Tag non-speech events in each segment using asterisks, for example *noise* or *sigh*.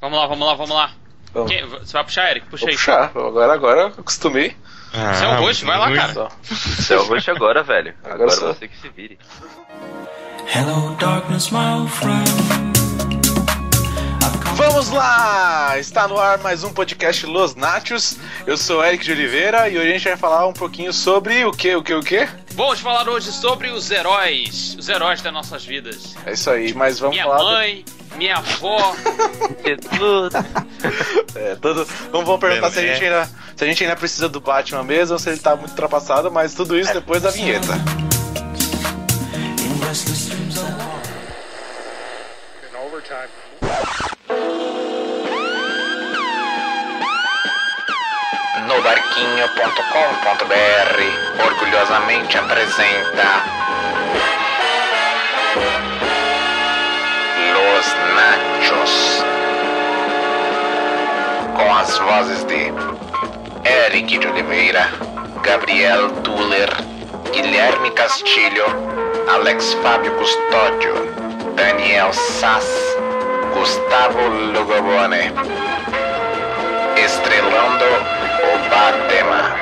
Vamos lá, vamos lá, vamos lá. Vamos. Quem- você vai puxar, Eric? Puxa Vou aí. puxar. Agora, agora eu acostumei. Você é o host, vai lá, muito- cara. Só. Você é o host agora, velho. Agora Agora sou. você que se vire. Hello, darkness, my old friend. Vamos lá! Está no ar mais um podcast Los Nachos. Eu sou Eric de Oliveira e hoje a gente vai falar um pouquinho sobre o que, o que, o que? Vamos falar hoje sobre os heróis. Os heróis das nossas vidas. É isso aí, mas vamos minha falar. mãe, minha avó. *laughs* Jesus. É, todo- vamos, vamos perguntar se a, gente ainda, se a gente ainda precisa do Batman mesmo ou se ele tá muito ultrapassado, mas tudo isso depois da vinheta. in restless Nobarquinho.com.br orgulhosamente apresenta Los Nachos. Com as vozes de Eric de Oliveira, Gabriel Tuller, Guilherme Castilho, Alex Fábio Custódio, Daniel Sass, Gustavo Lugobone. Estrelando Batman.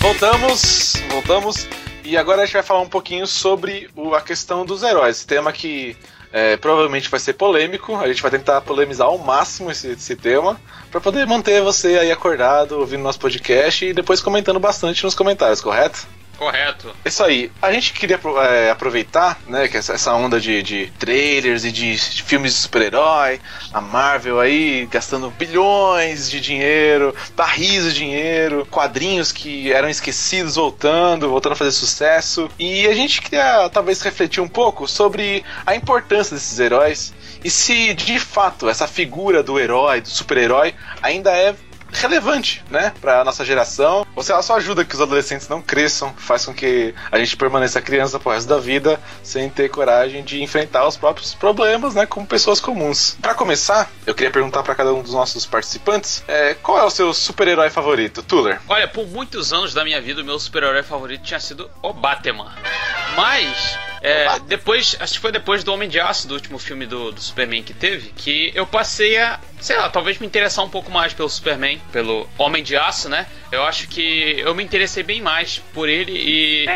Voltamos, voltamos. E agora a gente vai falar um pouquinho sobre o- a questão dos heróis. Tema que é, provavelmente vai ser polêmico. A gente vai tentar polemizar ao máximo esse, esse tema para poder manter você aí acordado, ouvindo nosso podcast e depois comentando bastante nos comentários, correto? Correto. Isso aí. A gente queria é, aproveitar, né, que essa, onda de, de trailers e de, de filmes de super-herói, a Marvel aí gastando bilhões de dinheiro, barris de dinheiro, quadrinhos que eram esquecidos voltando, voltando a fazer sucesso. E a gente queria talvez refletir um pouco sobre a importância desses heróis e se de fato essa figura do herói, do super-herói, ainda é relevante, né, pra nossa geração. Ou se ela só ajuda que os adolescentes não cresçam, faz com que a gente permaneça criança pro resto da vida, sem ter coragem de enfrentar os próprios problemas, né, como pessoas comuns. Pra começar, eu queria perguntar pra cada um dos nossos participantes, é, qual é o seu super-herói favorito, Tuller? Olha, por muitos anos da minha vida, o meu super-herói favorito tinha sido o Batman. Mas, é, depois, acho que foi depois do Homem de Aço, do último filme do, do Superman que teve, que eu passei a, sei lá, talvez me interessar um pouco mais pelo Superman, pelo Homem de Aço, né? Eu acho que eu me interessei bem mais por ele e.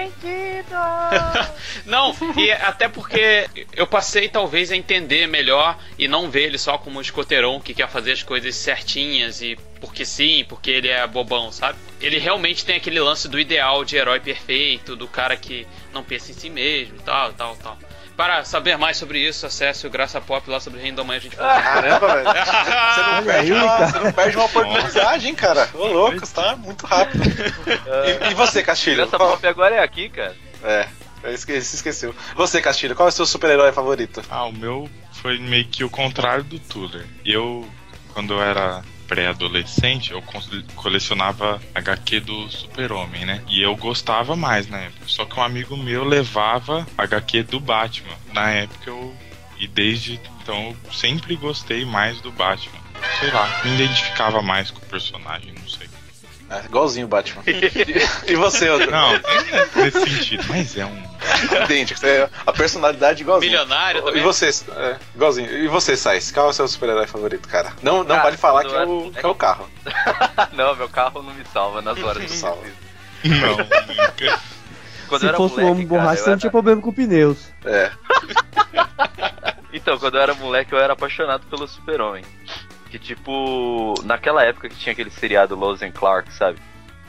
*laughs* não, e até porque eu passei talvez a entender melhor e não ver ele só como um escoteirão que quer fazer as coisas certinhas e porque sim, porque ele é bobão, sabe? Ele realmente tem aquele lance do ideal de herói perfeito, do cara que não pensa em si mesmo e tal, tal, tal. Para saber mais sobre isso, acesse o Graça Pop lá sobre o Reino da Manhã, a gente fala. Caramba, velho. *laughs* Você não, perde aí, uma, cara. você não perde uma oportunidade, hein, cara? Ô, louco, você tá muito rápido. E, e você, Castilho? Qual- pop agora é aqui, cara. É, eu esque- se esqueceu. Você, Castilho, qual é o seu super-herói favorito? Ah, o meu foi meio que o contrário do Tuller. Eu, quando eu era pré-adolescente, eu colecionava HQ do Super-Homem, né? E eu gostava mais na época. Só que um amigo meu levava HQ do Batman. Na época eu. E desde então eu sempre gostei mais do Batman. Sei lá, me identificava mais com o personagem, não sei. É, igualzinho o Batman. *laughs* e, você, Odro? Não, não é nesse sentido, mas é um. *laughs* Idêntico, é a personalidade igualzinho. Milionário E também. você, é, igualzinho. E você, Sais? Qual é o seu super-herói favorito, cara? Não, não Cara, vale falar que é, eu o, que é o carro. *laughs* não, meu carro não me salva nas horas do Salva. Não, nunca. Quando eu Se fosse um moleque, homem cara, borracha, eu você não tinha problema com pneus. É. *laughs* Então, quando eu era moleque, eu era apaixonado pelo Super-Homem. Que tipo, naquela época que tinha aquele seriado Lois and Clark, sabe?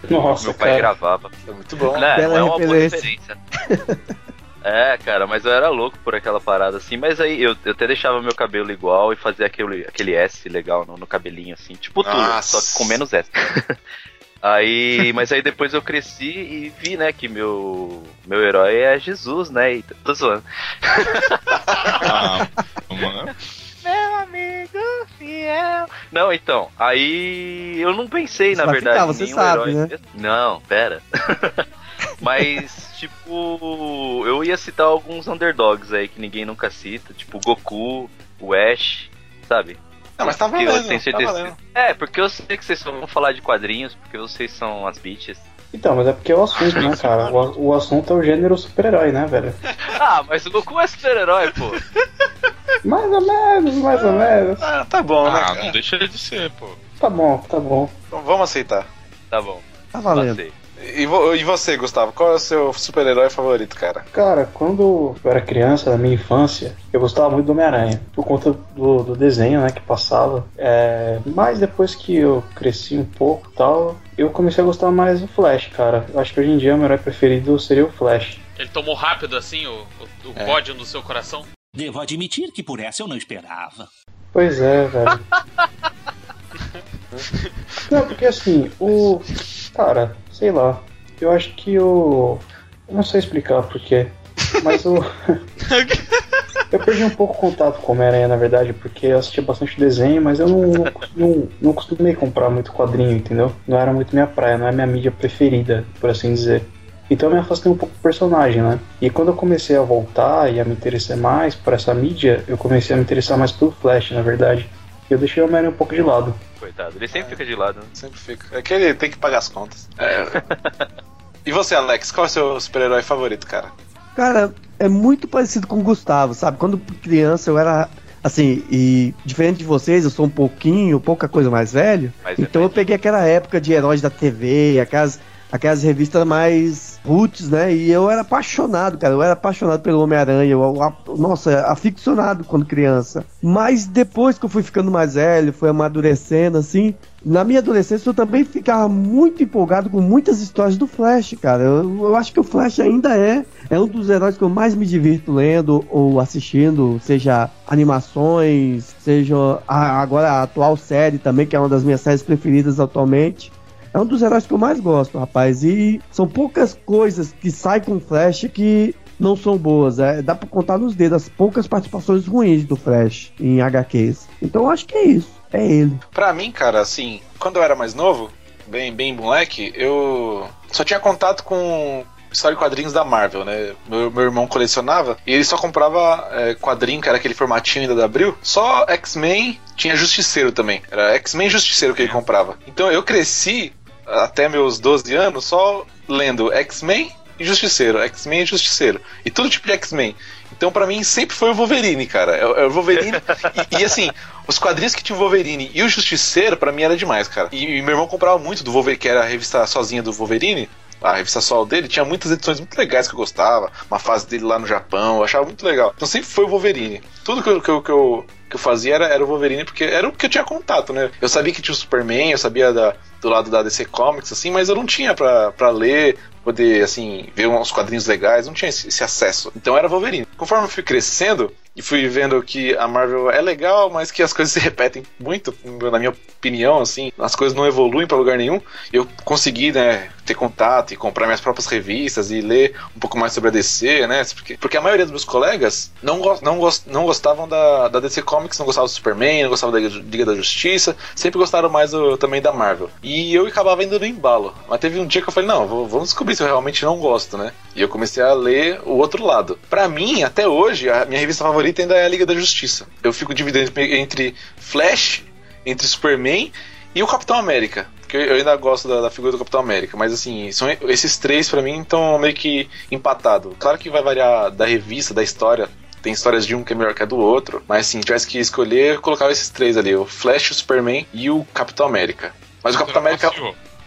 Nossa, Meu pai cara. gravava. É muito bom. Né? Bela é uma boa referência. *laughs* É, cara, mas eu era louco por aquela parada assim, mas aí eu, eu até deixava meu cabelo igual e fazia aquele, aquele S legal no, no cabelinho, assim, tipo tudo, só que com menos S. *laughs* aí, mas aí depois eu cresci e vi, né, que meu, meu herói é Jesus, né, e tô zoando. Ah, mano. Meu amigo fiel. Não, então, aí eu não pensei, na verdade, ficar, em você nenhum sabe, herói. né? Não, pera. *laughs* Mas, tipo, eu ia citar alguns underdogs aí que ninguém nunca cita, tipo Goku, o Ash, sabe? Não, mas tá Que eu valendo, tenho tá certeza. valendo. É, porque eu sei que vocês só vão falar de quadrinhos, porque vocês são as bitches. Então, mas é porque é o assunto, né, cara? O, o assunto é o gênero super-herói, né, velho? Ah, mas o Goku é super-herói, pô. Mais ou menos, mais ou menos. Ah, tá bom, né? Ah, cara? não deixa de ser, pô. Tá bom, tá bom. Então vamos aceitar. Tá bom. Tá valendo. Passei. E, vo- e você, Gustavo? Qual é o seu super-herói favorito, cara? Cara, quando eu era criança, na minha infância, eu gostava muito do Homem-Aranha, por conta do, do desenho, né, que passava. É, mas depois que eu cresci um pouco e tal, eu comecei a gostar mais do Flash, cara. Eu acho que hoje em dia o meu herói preferido seria o Flash. Ele tomou rápido assim o, o, o É. pódio no seu coração? Devo admitir que por essa eu não esperava. Pois é, velho. *laughs* Não, porque assim, o. Cara, sei lá. Eu acho que o. Eu não sei explicar porquê. Mas o. *laughs* eu perdi um pouco o contato com Homem-Aranha, na verdade, porque eu assistia bastante desenho, mas eu não, não, não, costumei comprar muito quadrinho, entendeu? Não era muito minha praia, não é minha mídia preferida, por assim dizer. Então eu me afastei um pouco do personagem, né? E quando eu comecei a voltar e a me interessar mais por essa mídia, eu comecei a me interessar mais pelo Flash, na verdade. E eu deixei o Homem-Aranha um pouco de lado. Coitado, ele sempre fica de lado. né? Sempre fica. É que ele tem que pagar as contas. É. *laughs* e você, Alex? Qual é o seu super-herói favorito, cara? Cara, é muito parecido com o Gustavo, sabe? Quando criança eu era assim, e diferente de vocês, eu sou um pouquinho, pouca coisa mais velho. Mas é Então eu peguei aquela época de heróis da TV, aquelas, aquelas revistas mais roots, né? E eu era apaixonado, cara. Eu era apaixonado pelo Homem-Aranha. Nossa, aficionado quando criança. Mas depois que eu fui ficando mais velho, fui amadurecendo, assim. Na minha adolescência eu também ficava muito empolgado com muitas histórias do Flash, cara. Eu, eu acho que o Flash ainda é, é um dos heróis que eu mais me divirto lendo ou assistindo, seja animações, seja a- agora a atual série também, que é uma das minhas séries preferidas atualmente. É um dos heróis que eu mais gosto, rapaz. E são poucas coisas que saem com Flash que não são boas. É, dá pra contar nos dedos as poucas participações ruins do Flash em HQs. Então eu acho que é isso. É ele. Pra mim, cara, assim, quando eu era mais novo, bem, bem moleque, eu só tinha contato com história de quadrinhos da Marvel, né? Meu, meu irmão colecionava e ele só comprava é, quadrinho, que era aquele formatinho ainda da Abril. Só X-Men, tinha Justiceiro também. Era X-Men Justiceiro que ele comprava. Então eu cresci até meus 12 anos só lendo X-Men e Justiceiro, X-Men e Justiceiro. E todo tipo de X-Men. Então pra mim sempre foi o Wolverine, cara. É, o- é Wolverine. *laughs* e, e, assim, os quadrinhos que tinha o Wolverine e o Justiceiro, pra mim era demais, cara. E, e meu irmão comprava muito do Wolverine, que era a revista sozinha do Wolverine. A revista solo dele tinha muitas edições muito legais que eu gostava. Uma fase dele lá no Japão, eu achava muito legal. Então sempre foi o Wolverine. Tudo que eu, que eu, que eu, que eu fazia era, era o Wolverine, porque era o que eu tinha contato, né? Eu sabia que tinha o Superman, eu sabia da, do lado da DC Comics, assim, mas eu não tinha pra, pra ler, poder, assim, ver uns quadrinhos legais, não tinha esse, esse acesso. Então era Wolverine. Conforme eu fui crescendo e fui vendo que a Marvel é legal, mas que as coisas *laughs* se repetem muito, na minha opinião, assim, as coisas não evoluem pra lugar nenhum, eu consegui, né, ter contato e comprar minhas próprias revistas e ler um pouco mais sobre a DC, né? Porque, porque a maioria dos meus colegas não, go- não, gos- não gostavam da, da DC Comics, não gostavam do Superman, não gostavam da Liga da Justiça, sempre gostaram mais do- também da Marvel. E eu acabava indo no embalo. Mas teve um dia que eu falei, não, vou- vamos descobrir se eu realmente não gosto, né? E eu comecei a ler o outro lado. Pra mim, até hoje, a minha revista favorita ainda é a Liga da Justiça. Eu fico dividindo entre- entre Flash, entre Superman e o Capitão América. Porque eu ainda gosto da, da figura do Capitão América, mas assim, são esses três pra mim estão meio que empatados. Claro que vai variar da revista, da história. Tem histórias de um que é melhor que a do outro, mas assim, tivesse que escolher, eu colocava esses três ali: o Flash, o Superman e o Capitão América. Mas o Capitão América.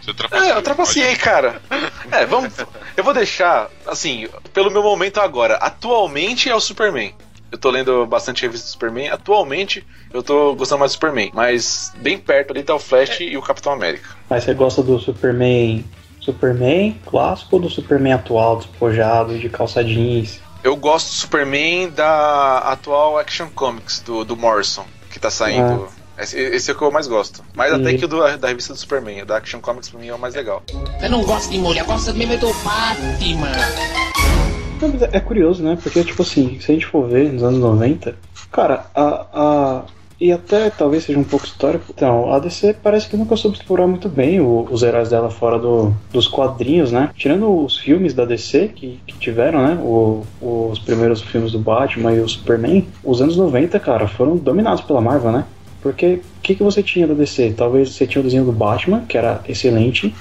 Você trapaceou. É, eu trapaceei, cara. É, vamos. Eu vou deixar, assim, pelo meu momento agora. Atualmente é o Superman. Eu tô lendo bastante revista do Superman. Atualmente eu tô gostando mais do Superman. Mas bem perto ali tá o Flash e o Capitão América. Mas você gosta do Superman. Superman clássico ou do Superman atual, despojado, de calça jeans? Eu gosto do Superman da atual Action Comics, do, do Morrison, que tá saindo. Esse, esse é o que eu mais gosto. Mais até E- que o do- da revista do Superman. O da Action Comics pra mim é o mais legal. Eu não gosto de mulher, gosto mesmo do Batman. Mas é é curioso, né? Porque, tipo assim, se a gente for ver nos anos 90, cara, a. a e até talvez seja um pouco histórico. Então, a DC parece que nunca soube explorar muito bem o- os heróis dela fora do- dos quadrinhos, né? Tirando os filmes da DC que, que tiveram, né? O- os primeiros filmes do Batman e o Superman, os anos 90, cara, foram dominados pela Marvel, né? Porque o que, que você tinha da DC? Talvez você tinha o desenho do Batman, que era excelente,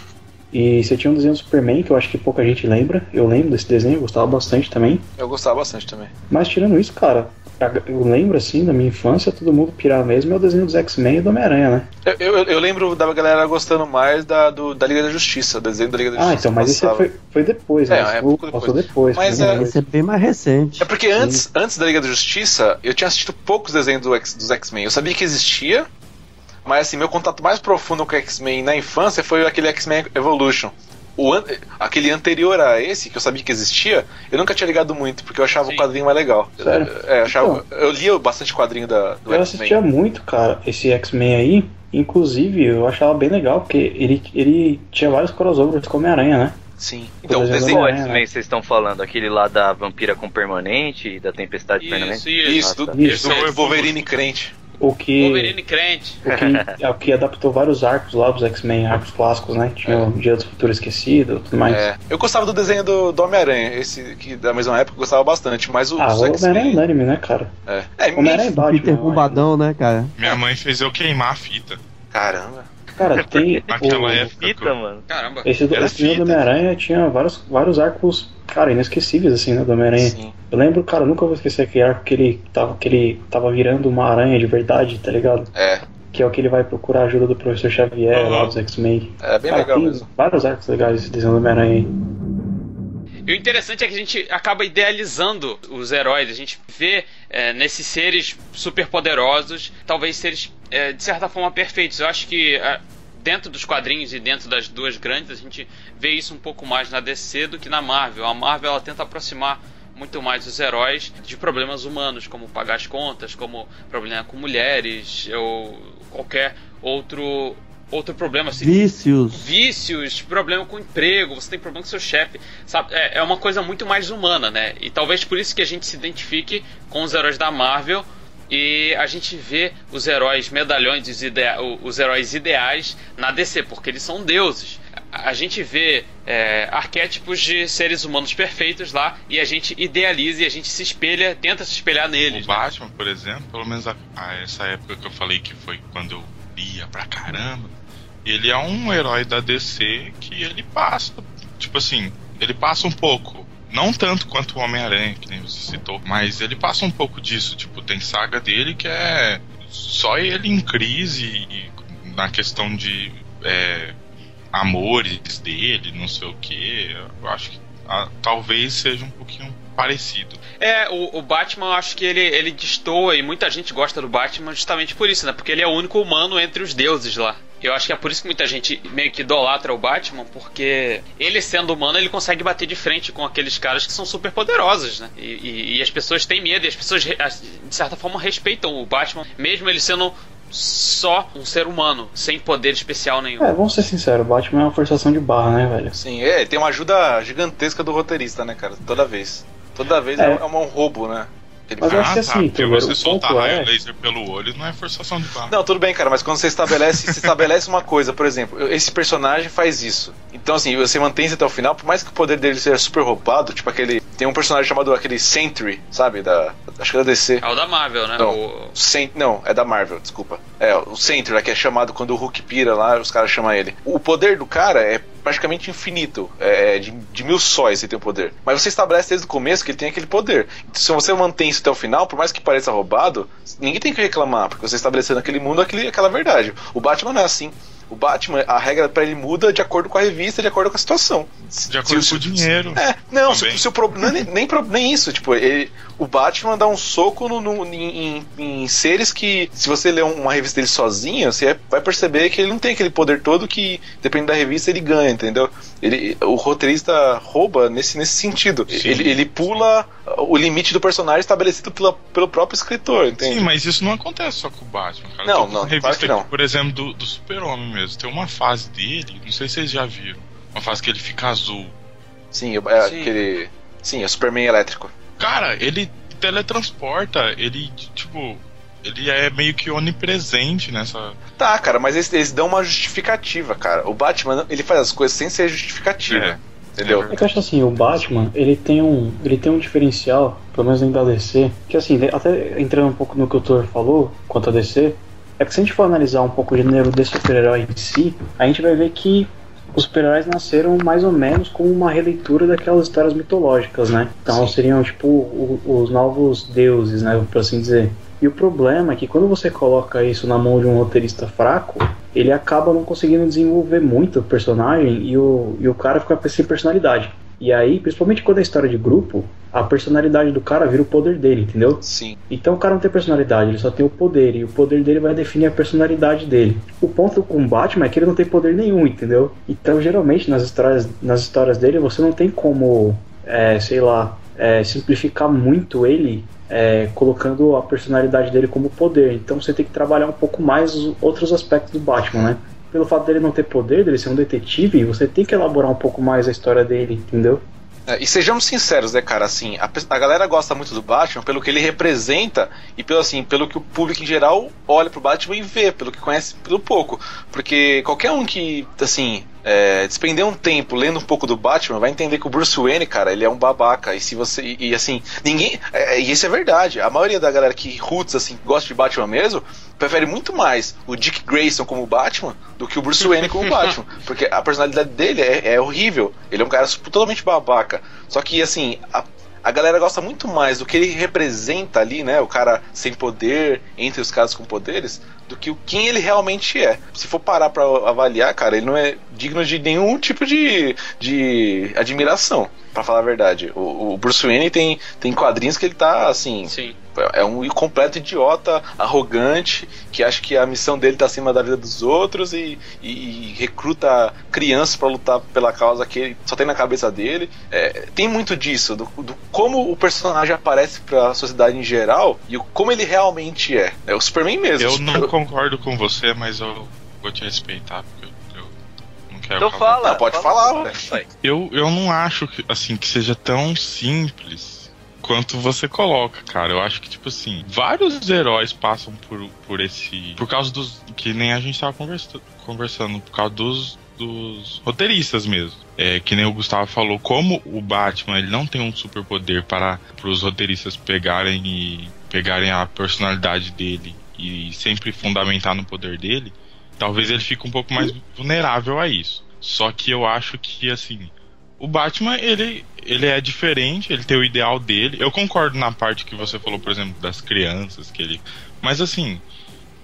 E você tinha um desenho do Superman, que eu acho que pouca gente lembra. Eu lembro desse desenho, eu gostava bastante também. Eu gostava bastante também. Mas tirando isso, cara, eu lembro assim da minha infância, todo mundo pirava mesmo, é o desenho dos X-Men e do Homem-Aranha, né? Eu, eu, eu lembro da galera gostando mais da, do, da Liga da Justiça, o desenho da Liga da Ah, Justiça. então, mas esse passava. foi, foi depois, né? É, Esse é pouco depois. Passou depois. Mas, foi é, depois. É bem mais recente. É porque antes, antes da Liga da Justiça, eu tinha assistido poucos desenhos do X- dos X-Men. Eu sabia que existia, mas assim, meu contato mais profundo com o X-Men na infância foi aquele X-Men Evolution. O an- aquele anterior a esse, que eu sabia que existia, eu nunca tinha ligado muito, porque eu achava Sim. o quadrinho mais legal. Sério? É, eu, achava, eu lia bastante quadrinho da, do Eu X-Men. assistia muito, cara, esse X-Men aí. Inclusive, eu achava bem legal, porque ele, ele tinha vários crossovers com Homem-Aranha, né? Sim. Então, o Por exemplo, é, X-Men né? vocês estão falando? Aquele lá da vampira com permanente e da tempestade permanente? Isso, isso. Isso, Ah, do, tá. isso, Isso, do é Wolverine crente. O que, Wolverine crente. o que, é o que adaptou vários arcos lá dos X-Men, arcos clássicos, né? Tinha o Dia do Futuro Esquecido tudo mais. É, eu gostava do desenho do, do Homem-Aranha, esse que da mesma época eu gostava bastante, mas os Ah, o Homem-Aranha é unânime, né, cara? É, é Homem-Aranha e O Batman. Peter acho. Bombadão, né, cara? Minha mãe fez eu queimar a fita. Caramba. Cara, *laughs* tem. O, época. Fita, mano. Caramba. esse do, Era esse desenho do. Homem-Aranha tinha vários, vários arcos, cara, inesquecíveis, assim, né, do Homem-Aranha. Eu lembro, cara, eu nunca vou esquecer aquele arco que ele tava, que ele tava virando uma aranha de verdade, tá ligado? É, Que é o que ele vai procurar a ajuda do professor Xavier Uhum. lá dos X-Men. é bem Cara, legal tem mesmo. vários arcos legais esse desenho do Homem-Aranha aí. E o interessante é que a gente acaba idealizando os heróis, a gente vê é, nesses seres super poderosos, talvez seres é, de certa forma perfeitos. Eu acho que é, dentro dos quadrinhos e dentro das duas grandes, a gente vê isso um pouco mais na DC do que na Marvel. A Marvel ela tenta aproximar muito mais os heróis de problemas humanos, como pagar as contas, como problema com mulheres ou qualquer outro outro problema assim, Vícios. vícios, problema com emprego, você tem problema com seu chefe, sabe? É, é uma coisa muito mais humana, né? E talvez por isso que a gente se identifique com os heróis da Marvel e a gente vê os heróis medalhões, os, idea- os heróis ideais na DC, porque eles são deuses. A a gente vê é, arquétipos de seres humanos perfeitos lá e a gente idealiza e a gente se espelha, tenta se espelhar neles. O né? Batman, por exemplo, pelo menos a, a essa época que eu falei que foi quando eu lia pra caramba, ele é um herói da DC que ele passa, tipo assim, ele passa um pouco. Não tanto quanto o Homem-Aranha, que nem você citou, mas ele passa um pouco disso. Tipo, tem saga dele que é só ele em crise e na questão de é, amores dele, não sei o que. Eu acho que ah, talvez seja um pouquinho parecido. É, o, o Batman, eu acho que ele, ele destoa e muita gente gosta do Batman justamente por isso, né? Porque ele é o único humano entre os deuses lá. Eu acho que é por isso que muita gente meio que idolatra o Batman, porque ele sendo humano, ele consegue bater de frente com aqueles caras que são super poderosos, né? E, e- e as pessoas têm medo, e as pessoas, de certa forma, respeitam o Batman, mesmo ele sendo só um ser humano, sem poder especial nenhum. É, vamos ser sinceros, o Batman é uma forçação de barra, né, velho? Sim, é, tem uma ajuda gigantesca do roteirista, né, cara? Toda vez. Toda vez é, É. é um roubo, né? Ele Mas eu acho que assim, porque Tuber, você o soltar ponto raio é- laser pelo olho não é forçação de barra. Não, tudo bem, cara, mas quando você estabelece, você estabelece uma coisa, por exemplo, esse personagem faz isso. Então, assim, você mantém isso até o final, por mais que o poder dele seja super roubado, tipo aquele. Tem um personagem chamado aquele Sentry, sabe? Da. Acho que é da DC. É o da Marvel, né? Não. O- Cent- não, é da Marvel, desculpa. É, o Sentry, né, que é chamado quando o Hulk pira lá, os caras chamam ele. O poder do cara é praticamente infinito. É de, de mil sóis ele tem o poder. Mas você estabelece desde o começo que ele tem aquele poder. Então, se você mantém isso até o final, por mais que pareça roubado, ninguém tem que reclamar, porque você estabeleceu naquele mundo aquele, aquela verdade. O Batman não é assim. O Batman, a regra pra ele muda de acordo com a revista, de acordo com a situação. De acordo Se- com o dinheiro. é, não, se, se o pro- não é nem, nem, nem isso, tipo, ele, o Batman dá um soco no, no- em, em- em seres que, se você ler uma revista dele sozinho, você vai perceber que ele não tem aquele poder todo que, dependendo da revista, ele ganha, entendeu? Ele, o roteirista rouba nesse, nesse sentido. Sim. Ele, ele pula o limite do personagem estabelecido pela, pelo próprio escritor, entende? Sim, mas isso não acontece só com o Batman, cara. Não, não, revista claro que não. aqui, por exemplo, do, do Super-Homem mesmo. Tem uma fase dele, não sei se vocês já viram. Uma fase que ele fica azul. Sim, é Sim. aquele. Sim, é Superman elétrico. Cara, ele teletransporta, ele, tipo, ele é meio que onipresente nessa. Tá, cara, mas eles, eles dão uma justificativa, cara. O Batman, ele faz as coisas sem ser justificativa. É. Entendeu? É que eu acho assim, o Batman, ele tem um, ele tem um diferencial, pelo menos dentro da DC, que assim, até entrando um pouco no que o Thor falou quanto a DC, é que se a gente for analisar um pouco o gênero de super-herói em si, a gente vai ver que os super-heróis nasceram mais ou menos como uma releitura daquelas histórias mitológicas, né? Então seriam tipo o- os novos deuses, né? Por assim dizer. E o problema é que quando você coloca isso na mão de um roteirista fraco, ele acaba não conseguindo desenvolver muito o personagem e o, e o cara fica sem personalidade. E aí, principalmente quando é história de grupo, a personalidade do cara vira o poder dele, entendeu? Sim. Então o cara não tem personalidade, ele só tem o poder, e o poder dele vai definir a personalidade dele. O ponto com o Batman é que ele não tem poder nenhum, entendeu? Então geralmente nas histórias, nas histórias dele você não tem como, é, sei lá, é, simplificar muito ele é, colocando a personalidade dele como poder. Então você tem que trabalhar um pouco mais os outros aspectos do Batman, né? Pelo fato dele não ter poder, dele ser um detetive, você tem que elaborar um pouco mais a história dele, entendeu? É, e sejamos sinceros, né, cara? Assim, a, a galera gosta muito do Batman pelo que ele representa e pelo assim, pelo que o público em geral olha pro Batman e vê, pelo que conhece pelo pouco. Porque qualquer um que, assim, é, despender um tempo lendo um pouco do Batman vai entender que o Bruce Wayne, cara, ele é um babaca. E se você. E, e, assim, ninguém. é, e isso é verdade. A maioria da galera que roots, assim, gosta de Batman mesmo, prefere muito mais o Dick Grayson como Batman do que o Bruce Wayne como *laughs* Batman. Porque a personalidade dele é, é horrível. Ele é um cara totalmente babaca. Só que, assim, a, a galera gosta muito mais do que ele representa ali, né? O cara sem poder, entre os caras com poderes, do que o quem ele realmente é. Se for parar pra avaliar, cara, ele não é digno de nenhum tipo de, de admiração, pra falar a verdade. O, o Bruce Wayne tem, tem quadrinhos que ele tá assim. Sim. É um completo idiota, arrogante, que acha que a missão dele tá acima da vida dos outros e, e- e recruta crianças pra lutar pela causa que ele só tem na cabeça dele. É, tem muito disso, do, do como o personagem aparece pra sociedade em geral e o, como ele realmente é. É o Superman mesmo. Eu não concordo com você, mas eu vou te respeitar, porque eu, eu não quero. Então fala. Não, pode fala, falar, vai. Eu, eu não acho que, assim, que seja tão simples quanto você coloca, cara. Eu acho que, tipo assim, vários heróis passam por, por esse. Por causa dos. Que nem a gente tava conversa, conversando, por causa dos, dos roteiristas mesmo. É, que nem o Gustavo falou, como o Batman ele não tem um superpoder para os roteiristas pegarem e pegarem a personalidade dele e sempre fundamentar no poder dele, talvez ele fique um pouco mais vulnerável a isso. Só que eu acho que assim, o Batman, ele, ele é diferente, ele tem o ideal dele. Eu concordo na parte que você falou, por exemplo, das crianças, que ele. Mas assim,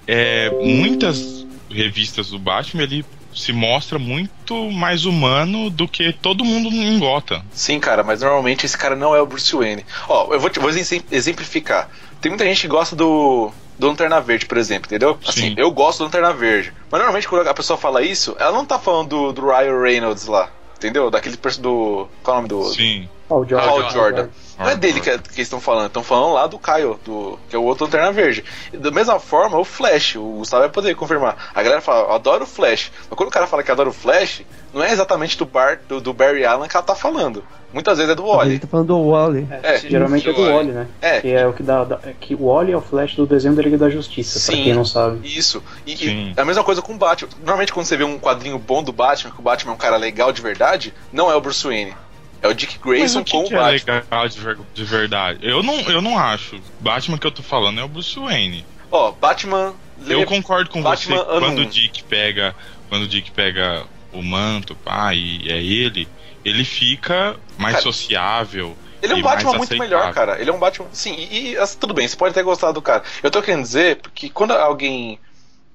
é, muitas revistas do Batman, ele se mostra muito mais humano do que todo mundo em Gotham. Sim, cara, mas normalmente esse cara não é o Bruce Wayne. Ó, eu vou, te, vou exem- exemplificar. Tem muita gente que gosta do, do Lanterna Verde, por exemplo, entendeu? Assim, Sim. eu gosto do Lanterna Verde. Mas normalmente quando a pessoa fala isso, ela não tá falando do, do Ryan Reynolds lá. Entendeu? Daquele do. Qual é o nome do. Sim. O Jordan. Hal Jordan. Não é dele que, que eles estão falando, estão falando lá do Kyle, do, que é o outro Lanterna Verde. E da mesma forma, o Flash, o Gustavo vai poder confirmar. A galera fala, eu adoro o Flash. Mas quando o cara fala que adora o Flash, não é exatamente do, Bar, do, do Barry Allen que ela tá falando. Muitas vezes é do Wally. gente tá falando do Wally. É, Geralmente é do Wally. Wally, né? É. Que é o que dá. dá- é que o Wally é o Flash do desenho da Liga da Justiça, pra Sim. quem não sabe. Isso. E, Sim. e a mesma coisa com o Batman. Normalmente quando você vê um quadrinho bom do Batman, que o Batman é um cara legal de verdade, não é o Bruce Wayne. É o Dick Grayson que, com que o é Batman. legal de, ver- de verdade? Eu não, eu não acho. Batman que eu tô falando é o Bruce Wayne. Ó, Batman. Eu concordo com Batman você quando o Dick pega. Quando o Dick pega o manto, pá, e é ele, ele fica mais Cara, sociável. Ele é um Batman muito aceitável. melhor, cara. Ele é um Batman. Sim, e, e, assim, tudo bem, você pode ter gostado do cara. Eu tô querendo dizer porque quando alguém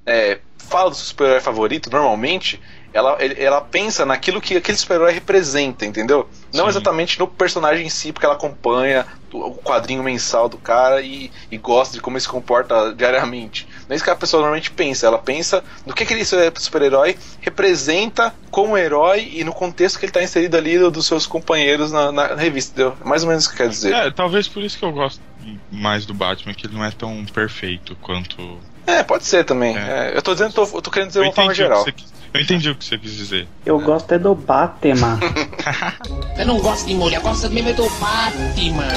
é, fala do super-herói favorito, normalmente, ela, ela pensa naquilo que aquele super-herói representa, entendeu? Não Sim. exatamente no personagem em si, porque ela acompanha o quadrinho mensal do cara e, e gosta de como ele se comporta diariamente. Não é isso que a pessoa normalmente pensa. Ela pensa no que aquele super-herói representa como herói e no contexto que ele está inserido ali do- dos seus companheiros na, na revista. Entendeu? É mais ou menos o que quer dizer. É, talvez por isso que eu gosto mais do Batman, que ele não é tão perfeito quanto. É, pode ser também. É. É, eu tô dizendo, tô, eu tô querendo dizer Eu uma forma geral. quis, eu entendi o que você quis dizer. Eu gosto é do Batman. *laughs* Eu não gosto de mulher, gosto mesmo é do Batman.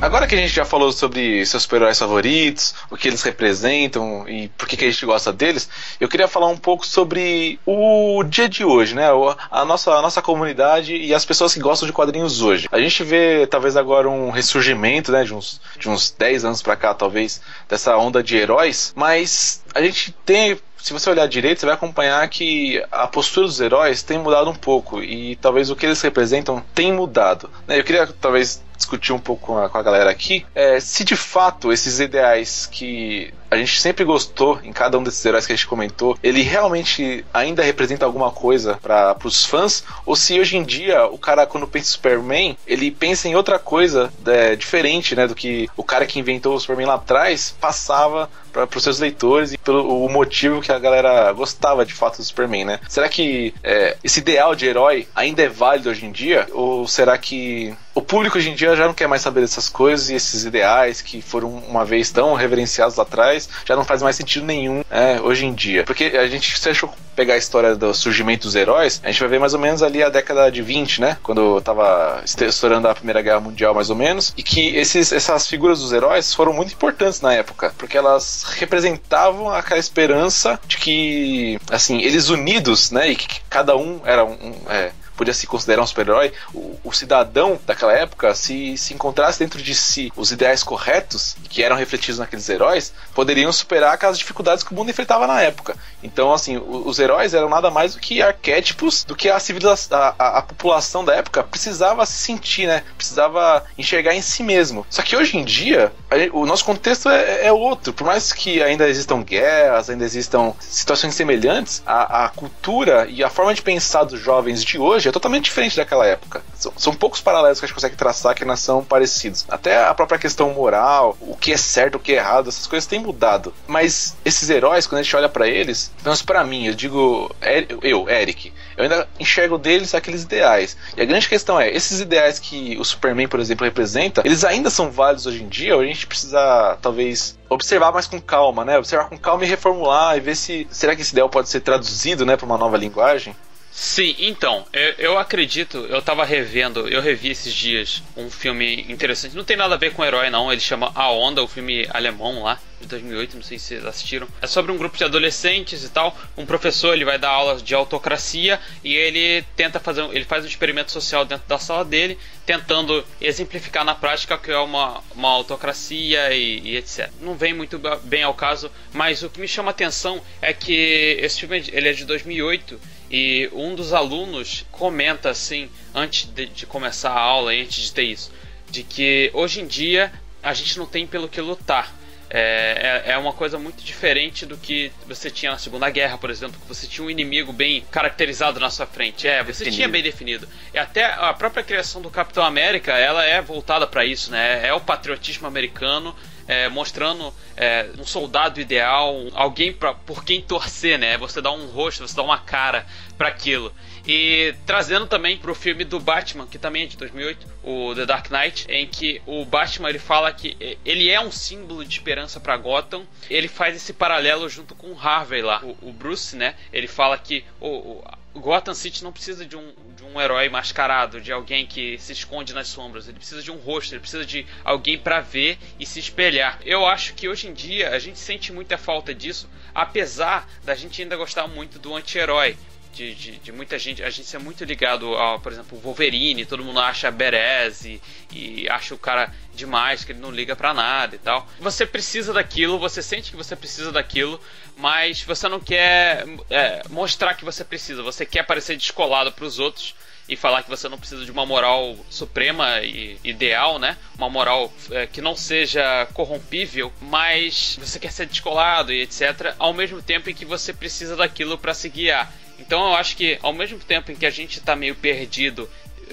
Agora que a gente já falou sobre seus super-heróis favoritos, o que eles representam e por que, que a gente gosta deles, eu queria falar um pouco sobre o dia de hoje, né? A nossa, a nossa comunidade e as pessoas que gostam de quadrinhos hoje. A gente vê talvez agora um ressurgimento, né? De uns, de uns 10 anos pra cá, talvez, dessa onda de heróis, mas a gente tem se você olhar direito, você vai acompanhar que a postura dos heróis tem mudado um pouco e talvez o que eles representam tem mudado. né? Eu queria talvez discutir um pouco com a, com a galera aqui é, se de fato esses ideais que a gente sempre gostou em cada um desses heróis que a gente comentou, ele realmente ainda representa alguma coisa para os fãs, ou se hoje em dia o cara quando pensa em Superman, ele pensa em outra coisa é, diferente, né, do que o cara que inventou o Superman lá atrás passava para os seus leitores e pelo o motivo que a galera gostava de fato do Superman, né? Será que é, esse ideal de herói ainda é válido hoje em dia? Ou será que o público hoje em dia já não quer mais saber dessas coisas e esses ideais que foram uma vez tão reverenciados lá atrás já não faz mais sentido nenhum é, hoje em dia? Porque a gente, se achou pegar a história do surgimento dos heróis, a gente vai ver mais ou menos ali a década de 20, né? Quando tava estourando a Primeira Guerra Mundial, mais ou menos, e que esses, essas figuras dos heróis foram muito importantes na época, porque elas representavam aquela esperança de que, assim, eles unidos, né? E que cada um era um. um é, podia se considerar um super-herói, o, o, cidadão daquela época, se, se encontrasse dentro de si os ideais corretos, que eram refletidos naqueles heróis, poderiam superar aquelas dificuldades que o mundo enfrentava na época. Então, assim, os, os heróis eram nada mais do que arquétipos do que a civilização, a, a, população da época precisava se sentir, né? Precisava enxergar em si mesmo. Só que hoje em dia, o nosso contexto é, é, outro. Por mais que ainda existam guerras, ainda existam situações semelhantes, a, a cultura e a forma de pensar dos jovens de hoje é totalmente diferente daquela época. São, são poucos paralelos que a gente consegue traçar que não são parecidos. Até a própria questão moral, o que é certo, o que é errado, essas coisas têm mudado. Mas esses heróis, quando a gente olha para eles, pelo menos pra mim, eu digo, eu, Eric, eu ainda enxergo deles aqueles ideais. E a grande questão é, esses ideais que o Superman, por exemplo, representa, eles ainda são válidos hoje em dia, ou a gente precisa, talvez, observar mais com calma, né? Observar com calma e reformular e ver se será que esse ideal pode ser traduzido, né, para uma nova linguagem? Sim, então, eu, eu, acredito, eu tava revendo, eu revi esses dias um filme interessante, não tem nada a ver com herói não, ele chama A Onda, o filme alemão lá, de 2008, não sei se vocês assistiram. É sobre um grupo de adolescentes e tal, um professor, ele vai dar aulas de autocracia e ele tenta fazer, ele faz um experimento social dentro da sala dele, tentando exemplificar na prática o que é uma, uma autocracia e, e etc. Não vem muito bem ao caso, mas o que me chama a atenção é que esse filme ele é de 2008 e um dos alunos comenta assim, antes de, de começar a aula, antes de ter isso, de que hoje em dia a gente não tem pelo que lutar. É, é, é, uma coisa muito diferente do que você tinha na Segunda Guerra, por exemplo, que você tinha um inimigo bem caracterizado na sua frente. É, você definido. tinha bem definido. E até a própria criação do Capitão América, ela é voltada para isso, né? É o patriotismo americano é, mostrando é, um soldado ideal, alguém pra, por quem torcer, né? Você dá um rosto, você dá uma cara para aquilo. E trazendo também pro filme do Batman, que também é de 2008, o The Dark Knight, em que o Batman ele fala que ele é um símbolo de esperança para Gotham. Ele faz esse paralelo junto com o Harvey lá, o, o Bruce, né? Ele fala que o, o Gotham City não precisa de um, de um herói mascarado, de alguém que se esconde nas sombras. Ele precisa de um rosto, ele precisa de alguém para ver e se espelhar. Eu acho que hoje em dia a gente sente muita falta disso, apesar da gente ainda gostar muito do anti-herói de, de, de, muita gente. A gente é muito ligado ao, por exemplo, Wolverine, todo mundo acha Beres e, e acha o cara demais, que ele não liga para nada e tal. Você precisa daquilo, você sente que você precisa daquilo, mas você não quer é, mostrar que você precisa, você quer parecer descolado para os outros e falar que você não precisa de uma moral suprema e ideal, né? Uma moral é, que não seja corrompível, mas você quer ser descolado e etc. Ao mesmo tempo em que você precisa daquilo para se guiar. Então eu acho que ao mesmo tempo em que a gente está meio perdido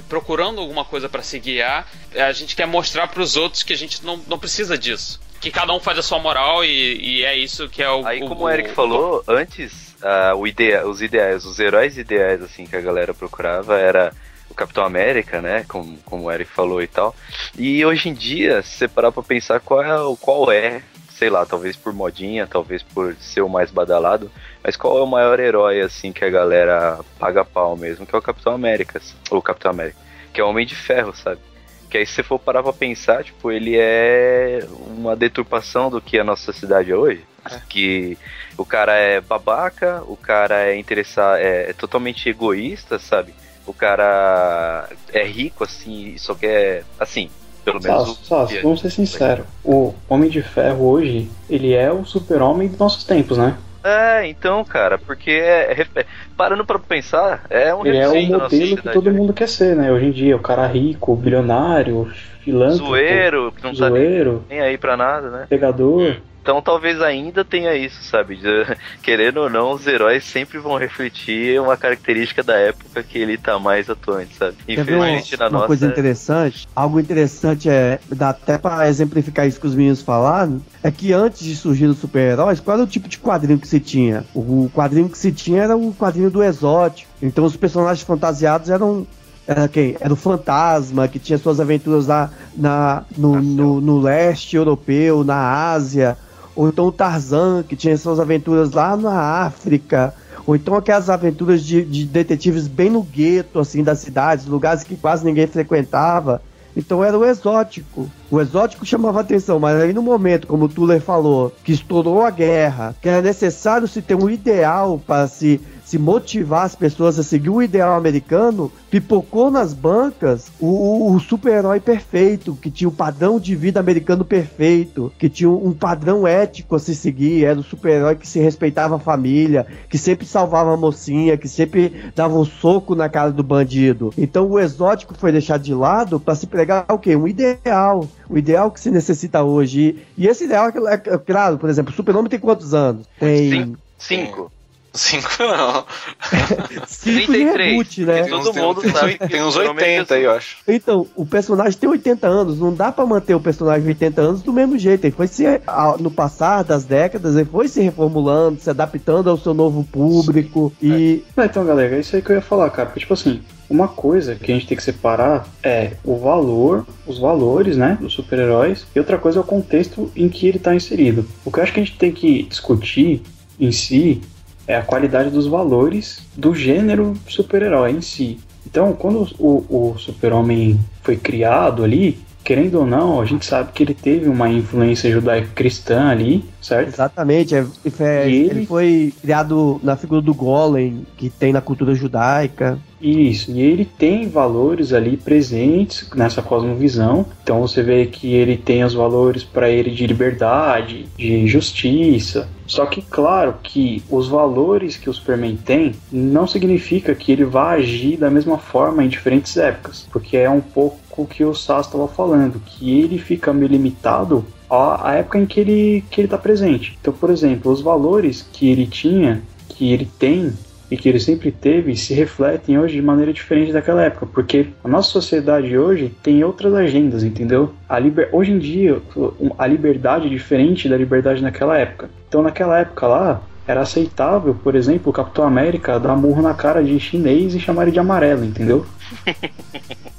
procurando alguma coisa para se guiar, a gente quer mostrar para os outros que a gente não, não precisa disso. Que cada um faz a sua moral e, e é isso que é o. Aí, o, como o Eric o, falou, antes, uh, o idea, os ideais, os heróis ideais assim que a galera procurava era o Capitão América, né? Como, como o Eric falou e tal. E hoje em dia, se você parar pra pensar qual é, qual é, sei lá, talvez por modinha, talvez por ser o mais badalado, mas qual é o maior herói, assim, que a galera paga pau mesmo? Que é o Capitão América, assim, ou Capitão América. Que é o Homem de Ferro, sabe? Que aí se você for parar pra pensar, tipo, ele é uma deturpação do que a nossa cidade é hoje. É. Que o cara é babaca, o cara é interessado, é, é totalmente egoísta, sabe? O cara é rico, assim, só quer. Assim, pelo menos. Só, só, vamos ser sinceros. O Homem de Ferro hoje, ele é o super-homem dos nossos tempos, né? É, então, cara, porque é, é- parando pra pensar, é um Ele é o modelo que todo mundo quer ser, né? Hoje em dia, o cara rico, bilionário, filântropo, zoeiro, que não tá nem, zoeiro, nem aí pra nada, né? pegador. Então talvez ainda tenha isso, sabe? De- *laughs* querendo ou não, os heróis sempre vão refletir uma característica da época que ele tá mais atuante, sabe? Uma, Infelizmente na uma nossa. coisa interessante? Algo interessante é, dá até pra exemplificar isso que os meninos falaram, é que antes de surgir os super-heróis, qual era o tipo de quadrinho que se tinha? O quadrinho que se tinha era o quadrinho do exótico. Então os personagens fantasiados eram era quem? Era o Fantasma, que tinha suas aventuras lá na, no, no, no leste europeu, na Ásia. Ou então o Tarzan, que tinha suas aventuras lá na África. Ou então aquelas aventuras de, de detetives bem no gueto, assim, das cidades, lugares que quase ninguém frequentava. Então era o exótico. O exótico chamava atenção, mas aí no momento, como o Tuller falou, que estourou a guerra, que era necessário se ter um ideal para se, se motivar as pessoas a seguir o ideal americano, pipocou nas bancas o, o- super-herói perfeito, que tinha o padrão de vida americano perfeito, que tinha um padrão ético a se seguir, era o super-herói que se respeitava a família, que sempre salvava a mocinha, que sempre dava um soco na cara do bandido. Então o exótico foi deixado de lado para se pregar o quê? Um ideal. O ideal que se necessita hoje. E, e esse ideal, é, é- é claro, por exemplo, o super-homem tem quantos anos? Tem Cinco. Cinco. Cinco não. *laughs* cinco de 33. reboot, né? Todo tem, mundo tem, sabe Tem, uns o Superman 80 aí, eu acho. Então, o personagem tem 80 anos, não dá pra manter o personagem de 80 anos do mesmo jeito. Ele foi se, a- no passar das décadas, ele foi se reformulando, se adaptando ao seu novo público e Ah, então, galera, é isso aí que eu ia falar, cara. Porque, tipo assim, uma coisa que a gente tem que separar é o valor, os valores, né, dos super-heróis, e outra coisa é o contexto em que ele está inserido. O que eu acho que a gente tem que discutir em si é a qualidade dos valores do gênero super-herói em si. Então, quando o, o super-homem foi criado ali, querendo ou não, a gente sabe que ele teve uma influência judaico-cristã ali, certo? exatamente, é- é- ele... ele- foi criado na figura do Golem, que tem na cultura judaica. Isso, e ele tem valores ali presentes nessa cosmovisão. Então você vê que ele tem os valores para ele de liberdade, de justiça. Só que, claro, que os valores que o Superman tem não significa que ele vá agir da mesma forma em diferentes épocas, porque é um pouco o que o Sass estava falando, que ele fica meio limitado à à época em que ele que ele está presente. Então, por exemplo, os valores que ele tinha, que ele tem e que ele sempre teve se refletem hoje de maneira diferente daquela época, porque a nossa sociedade hoje tem outras agendas, entendeu? A liber... Hoje em dia, a liberdade é diferente da liberdade naquela época. Então, naquela época lá, era aceitável, por exemplo, o Capitão América dar murro na cara de chinês e chamar ele de amarelo, entendeu? *laughs*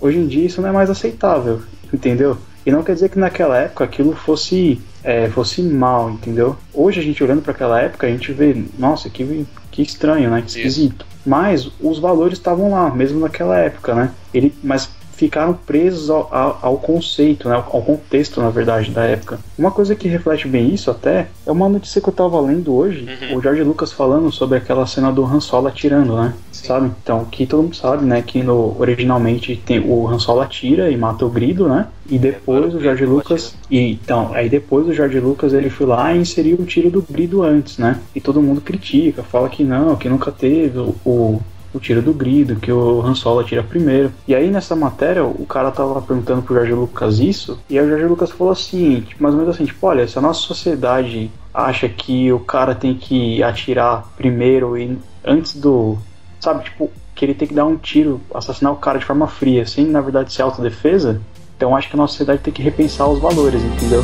Hoje em dia isso não é mais aceitável, entendeu? E não quer dizer que naquela época aquilo fosse é, fosse mal, entendeu? Hoje a gente olhando para aquela época a gente vê, nossa, que, que estranho, né? Que esquisito. Mas os valores estavam lá, mesmo naquela época, né? Ele, mas ficaram presos ao, ao, ao conceito, né? ao contexto, na verdade, da época. Uma coisa que reflete bem isso até é uma notícia que eu tava lendo hoje, o George Lucas falando sobre aquela cena do Han Solo atirando, né? Sabe? Então, que todo mundo sabe, né? Que no, originalmente tem, o Han Solo atira e mata o Grido, né? E depois o George Lucas. E, então, aí depois o George Lucas ele foi lá e inseriu o tiro do Grido antes, né? E todo mundo critica, fala que não, que nunca teve o, o o tiro do grido, que o Han Solo atira primeiro. E aí nessa matéria, o cara tava perguntando pro Jorge Lucas isso, e aí o Jorge Lucas falou assim, tipo, mais ou menos assim, tipo, olha, se a nossa sociedade acha que o cara tem que atirar primeiro e antes do. Sabe, tipo, que ele tem que dar um tiro, assassinar o cara de forma fria, sem na verdade ser autodefesa, então acho que a nossa sociedade tem que repensar os valores, entendeu?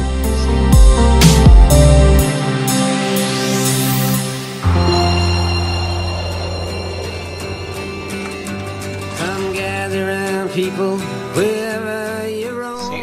people wherever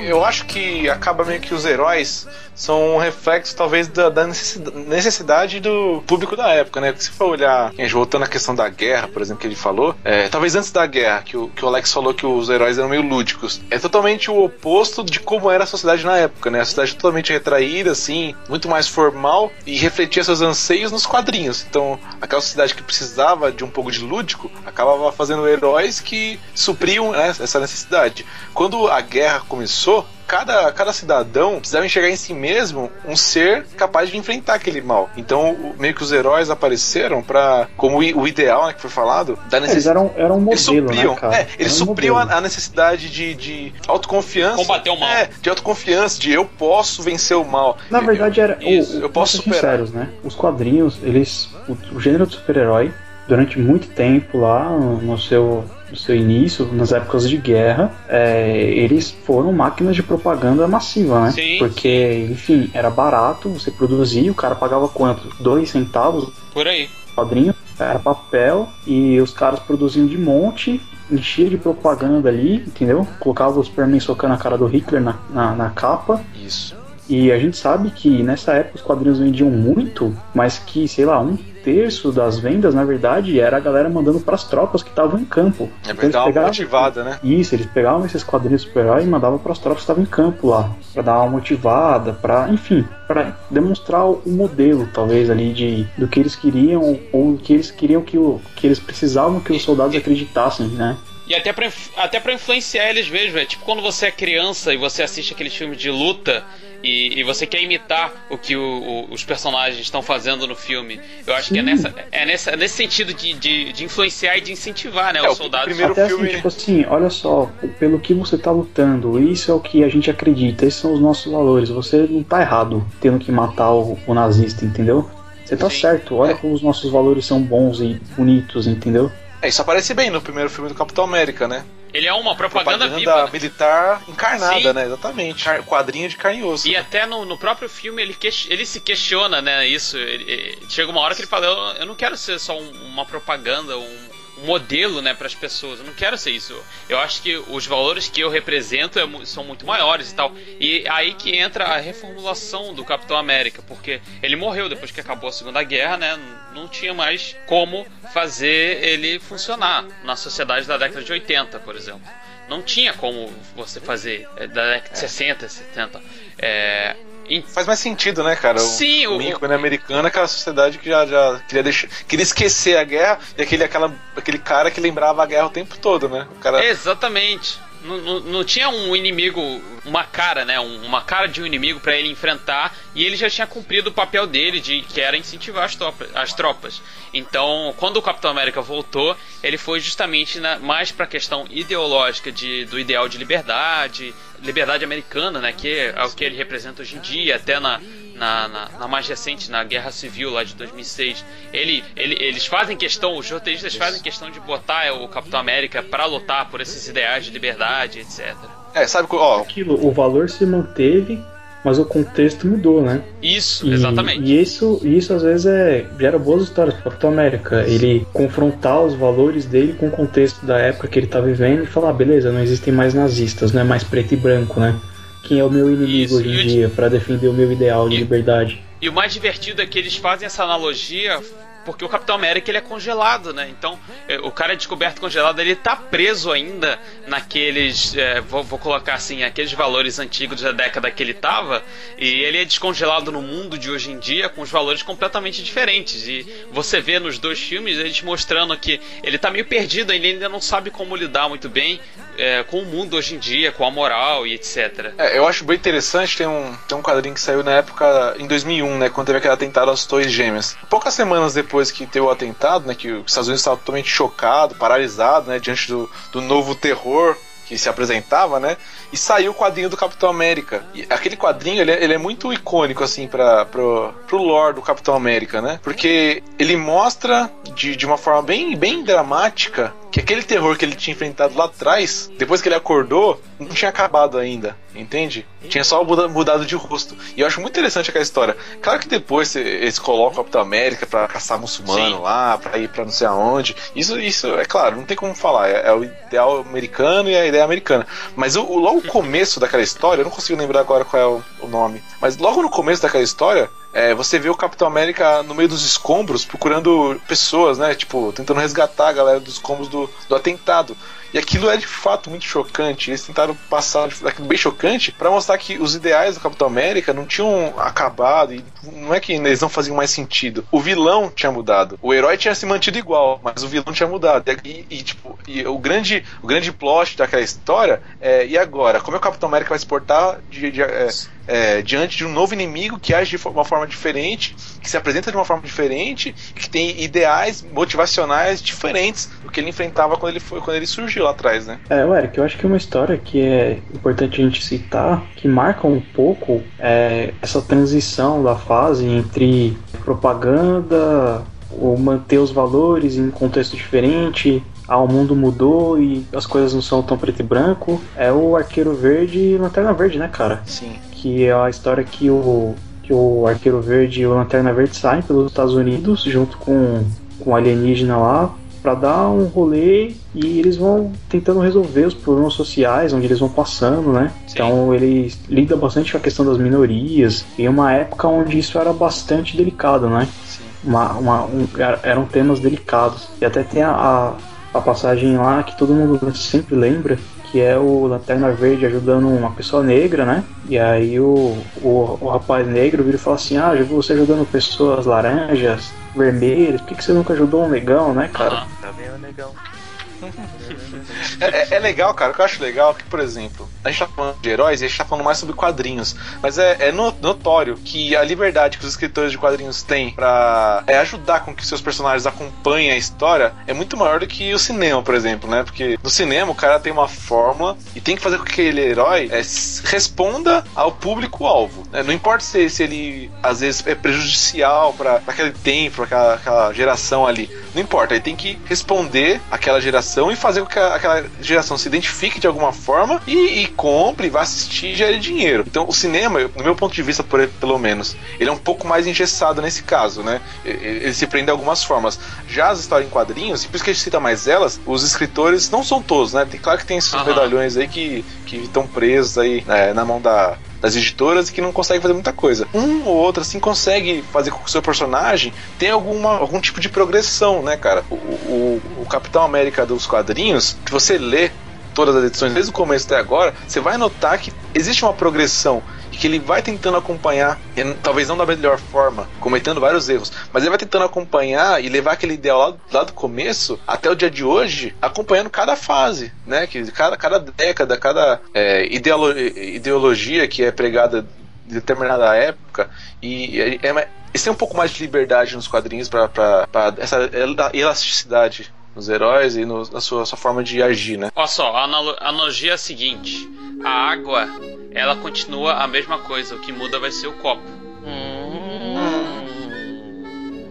eu acho que acaba meio que os heróis são um reflexo, talvez, da, da necessidade, do público da época, né? Porque se for olhar, voltando à questão da guerra, por exemplo, que ele falou, é, talvez antes da guerra, que o, que o Alex falou que os heróis eram meio lúdicos, é totalmente o oposto de como era a sociedade na época, né? A sociedade totalmente retraída, assim, muito mais formal e refletia seus anseios nos quadrinhos. Então, aquela sociedade que precisava de um pouco de lúdico acabava fazendo heróis que supriam né, essa necessidade. Quando a guerra começou, cada, cada cidadão precisava enxergar em si mesmo um ser capaz de enfrentar aquele mal. Então, o- meio que os heróis apareceram para como o ideal, né, que foi falado, da Eles necessidade. eram, eram um Eles modelo, supriam, né, cara? é, eles um supriam modelo. a, a necessidade de, de autoconfiança. Combater o mal. É, de autoconfiança, de eu posso vencer o mal. Na verdade, era. Isso, o- eu posso vamos ser superar. sinceros, né? Os quadrinhos, eles. O, o gênero de super-herói, durante muito tempo lá, no seu, no seu início, nas épocas de guerra, é, eles foram máquinas de propaganda massiva, né? Sim. Porque, enfim, era barato, você produzia, o cara pagava quanto? Dois centavos Por aí. quadrinho, era papel e os caras produziam de monte, enchia de propaganda ali, entendeu? Colocava o Superman socando a cara do Hitler na, na, na capa. Isso. E a gente sabe que nessa época os quadrinhos vendiam muito, mas que, sei lá, um terço das vendas, na verdade, era a galera mandando pras tropas que estavam em campo. É Então eles pegavam- motivada, né? Isso, eles pegavam esses quadrinhos super-herói e mandavam pras tropas que estavam em campo lá, Pra dar uma motivada, para, enfim, para demonstrar o modelo, talvez ali de do que eles queriam ou do que eles queriam que o que eles precisavam que os soldados acreditassem, né? E até pra, até pra influenciar eles mesmo. É tipo quando você é criança e você assiste aqueles filmes de luta e, e você quer imitar o que o- o- os personagens estão fazendo no filme. Eu acho que é, Sim. nessa, é nessa, nesse sentido de, de, de influenciar e de incentivar né, É, os o soldados. primeiro Até filme- assim, tipo assim, olha só, pelo que você tá lutando, isso é o que a gente acredita, esses são os nossos valores. Você não tá errado tendo que matar o, o nazista, entendeu? Você tá Sim. certo, olha É. como os nossos valores são bons e bonitos, entendeu? É, isso aparece bem no primeiro filme do Capitão América, né? Ele é uma propaganda, Propaganda viva. né? militar encarnada, Sim. né? Exatamente. Car- Quadrinho de carne e osso. E até no, no próprio filme ele, ele se questiona, né? Isso. Ele- ele- chega uma hora que ele fala: Eu, eu não quero ser só um- uma propaganda, um modelo, né, para as pessoas. Eu não quero ser isso. Eu acho que os valores que eu represento é são muito maiores e tal. E aí que entra a reformulação do Capitão América, porque ele morreu depois que acabou a Segunda Guerra, né? Não tinha mais como fazer ele funcionar na sociedade da década de 80, por exemplo. Não tinha como você fazer é, da década de 60, 70. É, em- Faz mais sentido, né, cara? O, Sim, o- o ícone americano é aquela sociedade que já, já queria, deixar, queria esquecer a guerra e aquele, aquela, aquele cara que lembrava a guerra o tempo todo, né? O cara, Exatamente. Não, não, não tinha um inimigo, uma cara, né? um- uma cara de um inimigo pra ele enfrentar e ele já tinha cumprido o papel dele de que era incentivar as, tropas- as tropas. Então, quando o Capitão América voltou, ele foi justamente na- mais pra questão ideológica de, do ideal de liberdade, liberdade americana, né? Que é o que ele representa hoje em dia, até na, na, na- na mais recente, na Guerra Civil lá de 2006. Ele, ele, eles fazem questão, os roteiristas fazem questão de botar o Capitão América pra lutar por esses ideais de liberdade, etc. é, sabe, ó, Aquilo, o valor se manteve, mas o contexto mudou, né? Isso, E, exatamente. E isso, isso às vezes é, gera boas histórias pro Capitão América. Ele confrontar os valores dele com o contexto da época que ele tá vivendo e falar, "Ah, beleza, não existem mais nazistas, não é mais preto e branco, né? Quem é o meu inimigo Isso, hoje em o- dia pra defender o meu ideal de E- liberdade? E o mais divertido é que eles fazem essa analogia porque o Capitão América ele é congelado, né? Então é, o cara é descoberto congelado, ele tá preso ainda naqueles, é, vou, vou colocar assim, aqueles valores antigos da década que ele tava, e ele é descongelado no mundo de hoje em dia com os valores completamente diferentes. E você vê nos dois filmes eles mostrando que ele tá meio perdido ele ainda não sabe como lidar muito bem é, com o mundo hoje em dia, com a moral e etc. É, eu acho bem interessante, tem um, tem um quadrinho que saiu na época, em 2001, né, quando teve aquele atentado às Torres Gêmeas. Poucas semanas depois que teve o atentado, né, que os Estados Unidos estava totalmente chocado, paralisado, né, diante do, do novo terror que se apresentava, né, e saiu o quadrinho do Capitão América. E aquele quadrinho, ele é, ele é muito icônico, assim, pra, pro, pro lore do Capitão América, né, porque ele mostra de, de uma forma bem, bem dramática que aquele terror que ele tinha enfrentado lá atrás, depois que ele acordou, não tinha acabado ainda, entende? Tinha só muda- mudado de rosto. E eu acho muito interessante aquela história. Claro que depois eles colocam o Capitão América pra caçar muçulmano Sim. lá, pra ir pra não sei aonde. Isso, isso é claro, não tem como falar. É, é o ideal americano e a ideia americana. Mas o, o- logo o começo daquela história, eu não consigo lembrar agora qual é o, o nome, mas logo no começo daquela história, é, você vê o Capitão América no meio dos escombros procurando pessoas, né? Tipo, tentando resgatar a galera dos escombros do, do atentado. E aquilo é de fato muito chocante. Eles tentaram passar daquilo bem chocante para mostrar que os ideais do Capitão América não tinham acabado e não é que eles não faziam mais sentido. O vilão tinha mudado. O herói tinha se mantido igual, mas o vilão tinha mudado. E, e tipo, e o grande, o grande plot daquela história é e agora? Como é que o Capitão América vai se portar de, de, é, é, diante de um novo inimigo que age de uma forma diferente, que se apresenta de uma forma diferente, que tem ideais motivacionais diferentes do que ele enfrentava quando ele foi quando ele surgiu lá atrás, né? É, Eric, eu acho que uma história que é importante a gente citar, que marca um pouco é, essa transição da fase entre propaganda, ou manter os valores em um contexto diferente, ah, o mundo mudou e as coisas não são tão preto e branco, é o Arqueiro Verde e Lanterna Verde, né, cara? Sim. Que é a história que o, que o Arqueiro Verde e o Lanterna Verde saem pelos Estados Unidos junto com, com o alienígena lá para dar um rolê e eles vão tentando resolver os problemas sociais onde eles vão passando, né? Sim. Então ele lida bastante com a questão das minorias em uma época onde isso era bastante delicado, né? Sim. Uma, uma, um, eram temas delicados. E até tem a, a, a passagem lá que todo mundo sempre lembra, que é o Lanterna Verde ajudando uma pessoa negra, né? E aí o, o, o rapaz negro vira e fala assim, ah, já vi você ajudando pessoas laranjas, vermelhas, por que, que você nunca ajudou um negão, né, cara? Tá bem o negão. *laughs* *laughs* É, é, é, legal, cara. O que eu acho legal é que, por exemplo, a gente tá falando de heróis e a gente tá falando mais sobre quadrinhos. Mas é, é notório que a liberdade que os escritores de quadrinhos têm para é, ajudar com que seus personagens acompanhem a história é muito maior do que o cinema, por exemplo, né? Porque no cinema o cara tem uma fórmula e tem que fazer com que aquele herói é, responda ao público-alvo. Né? Não importa se, se ele às vezes é prejudicial para aquele tempo, aquela, aquela geração ali. Não importa, ele tem que responder aquela geração e fazer com que aquela geração se identifique de alguma forma e, e compre, vá assistir e gere dinheiro. Então o cinema, no meu ponto de vista, por, pelo menos, ele é um pouco mais engessado nesse caso, né? Ele, se prende a algumas formas. Já as histórias em quadrinhos, e por isso que a gente cita mais elas, os escritores não são todos, né? Tem, claro que tem esses uhum. medalhões aí que estão presos aí né, na mão da, das editoras e que não consegue fazer muita coisa. Um ou outro, assim, consegue fazer com que o seu personagem tenha alguma, algum tipo de progressão, né, cara? O, o, o Capitão América dos quadrinhos, que você lê todas as edições desde o começo até agora, você vai notar que existe uma progressão que ele vai tentando acompanhar, talvez não da melhor forma, cometendo vários erros, mas ele vai tentando acompanhar e levar aquele ideal lá, lá do começo até o dia de hoje, acompanhando cada fase, né? Que cada, cada década, cada é, ideolo, ideologia que é pregada em determinada época e é, é, eles têm um pouco mais de liberdade nos quadrinhos para essa elasticidade nos heróis e no, na sua, sua, forma de agir, né? Olha só, a analogia é a seguinte: a água, ela continua a mesma coisa, o que muda vai ser o copo.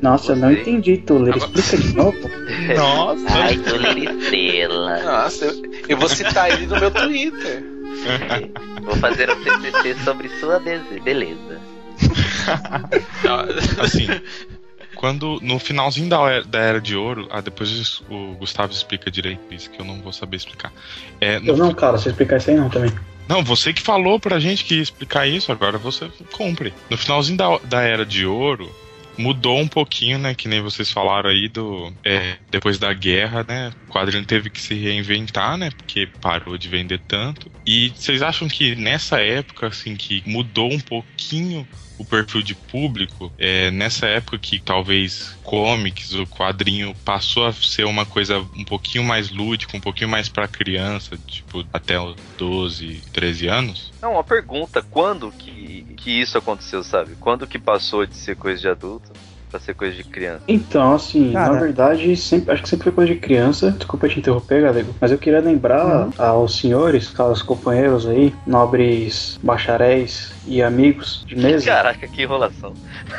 Nossa, eu não entendi, Tuller. Explica de novo. *laughs* Nossa. Ai, Tuller estrela. Nossa, eu, eu vou citar ele no meu Twitter. *laughs* Vou fazer um TCC sobre sua beleza. assim, quando no finalzinho da era, da era de ouro, ah, depois o Gustavo explica direito isso que eu não vou saber explicar. É, eu não, cara, se explicar isso aí não também. Não, você que falou pra gente que ia explicar isso, agora você cumpre. No finalzinho da, da era de ouro, mudou um pouquinho, né? Que nem vocês falaram aí do. É, depois da guerra, né? O quadrinho teve que se reinventar, né? Porque parou de vender tanto. E vocês acham que nessa época, assim, que mudou um pouquinho o perfil de público, é, nessa época que talvez comics, o quadrinho passou a ser uma coisa um pouquinho mais lúdica, um pouquinho mais para criança, tipo até os 12, 13 anos? Não, uma pergunta, quando que, que isso aconteceu, sabe? Quando que passou de ser coisa de adulto? Pra ser coisa de criança? Então, assim, Cara. na verdade, sempre, acho que sempre foi coisa de criança. Desculpa te interromper, Galego. Mas eu queria lembrar uhum. aos senhores, aos companheiros aí, nobres bacharéis e amigos de mesa. Caraca, que enrolação.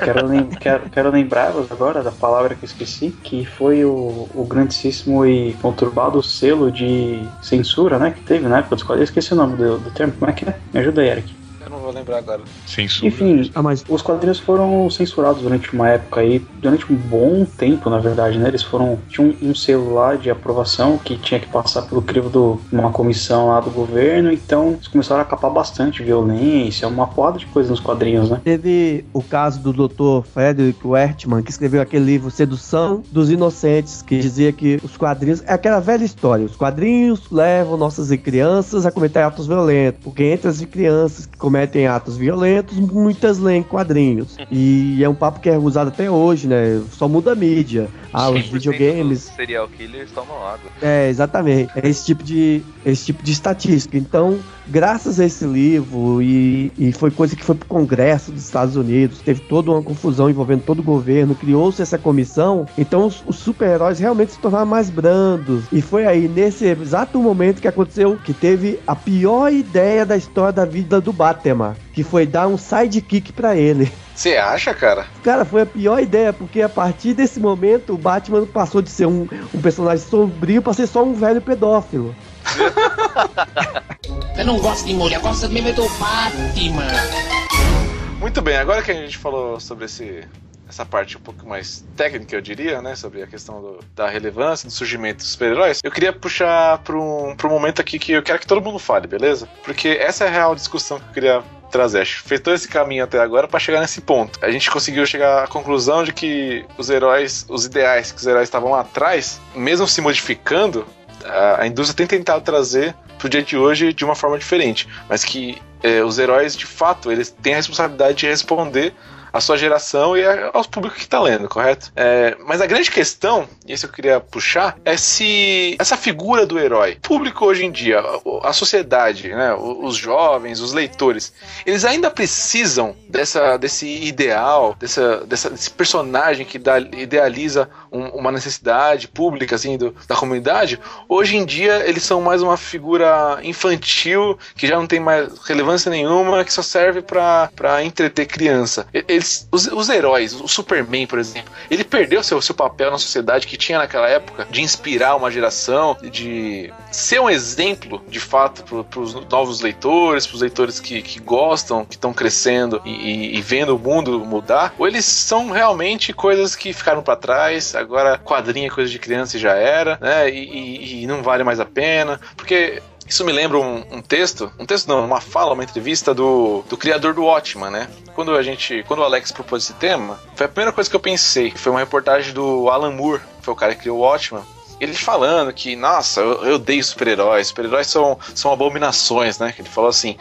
Quero, lem *laughs* quero, quero lembrá-los agora da palavra que eu esqueci, que foi o, o grandíssimo e conturbado selo de censura, né, que teve na época dos quadrinhos. Esqueci o nome do, do termo, como é que é? Me ajuda aí, Eric vou lembrar agora. Censura. Enfim, Ah, mas os quadrinhos foram censurados durante uma época aí, durante um bom tempo, na verdade, né? Eles foram. Tinha um, um selo lá de aprovação que tinha que passar pelo crivo de uma comissão lá do governo, então eles começaram a capar bastante violência, uma porrada de coisa nos quadrinhos, né? teve o caso do Dr. Frederick Wertmann, que escreveu aquele livro Sedução dos Inocentes, que dizia que os quadrinhos. É aquela velha história: os quadrinhos levam nossas crianças a cometer atos violentos, porque entre as crianças que cometem atos violentos, muitas leem quadrinhos. *laughs* E é um papo que é usado até hoje, né? Só muda a mídia. Ah, os 100% videogames. dos serial killers tomam água. É, exatamente. É esse tipo de, esse tipo de estatística. Então, graças a esse livro, e, e foi coisa que foi pro Congresso dos Estados Unidos, teve toda uma confusão envolvendo todo o governo, criou-se essa comissão, então os, os super-heróis realmente se tornaram mais brandos. E foi aí, nesse exato momento que aconteceu, que teve a pior ideia da história da vida do Batman, que foi dar um sidekick pra ele. Você acha, cara? Cara, foi a pior ideia, porque a partir desse momento o Batman passou de ser um, um personagem sombrio pra ser só um velho pedófilo. Eu não gosto de mulher, gosto mesmo é do Batman. Muito bem, agora que a gente falou sobre esse, essa parte um pouco mais técnica, eu diria, né? Sobre a questão do- da relevância, do surgimento dos super-heróis, eu queria puxar para um, um momento aqui que eu quero que todo mundo fale, beleza? Porque essa é a real discussão que eu queria trazer. Acho que fez todo esse caminho até agora para chegar nesse ponto. A gente conseguiu chegar à conclusão de que os heróis, os ideais que os heróis estavam atrás, mesmo se modificando, a, indústria tem tentado trazer pro dia de hoje de uma forma diferente, mas que é, os heróis de fato eles têm a responsabilidade de responder à sua geração e a- aos públicos que está lendo, correto? É, mas a grande questão, e isso eu queria puxar, é se essa figura do herói, público hoje em dia, a, a sociedade, né, os jovens, os leitores, eles ainda precisam dessa, desse ideal, dessa, dessa- desse personagem que dá- idealiza um- uma necessidade pública assim, do- da comunidade. Hoje em dia eles são mais uma figura infantil que já não tem mais relevância nenhuma, que só serve pra entreter criança. E- Eles, os, os heróis, o Superman, por exemplo, ele perdeu seu, seu papel na sociedade que tinha naquela época de inspirar uma geração, de ser um exemplo de fato para os novos leitores, para os leitores que, que gostam, que estão crescendo e, e- e vendo o mundo mudar, ou eles são realmente coisas que ficaram para trás, agora quadrinho é coisa de criança e já era, né? E- e não vale mais a pena, porque isso me lembra um, um texto, um texto não, uma fala, uma entrevista do, do criador do Watchman, né? Quando a gente, quando o Alex propôs esse tema, foi a primeira coisa que eu pensei. Foi uma reportagem do Alan Moore, que foi o cara que criou o Watchman. Ele falando que, nossa, eu, eu odeio super-heróis, super-heróis são, são abominações, né? Ele falou assim: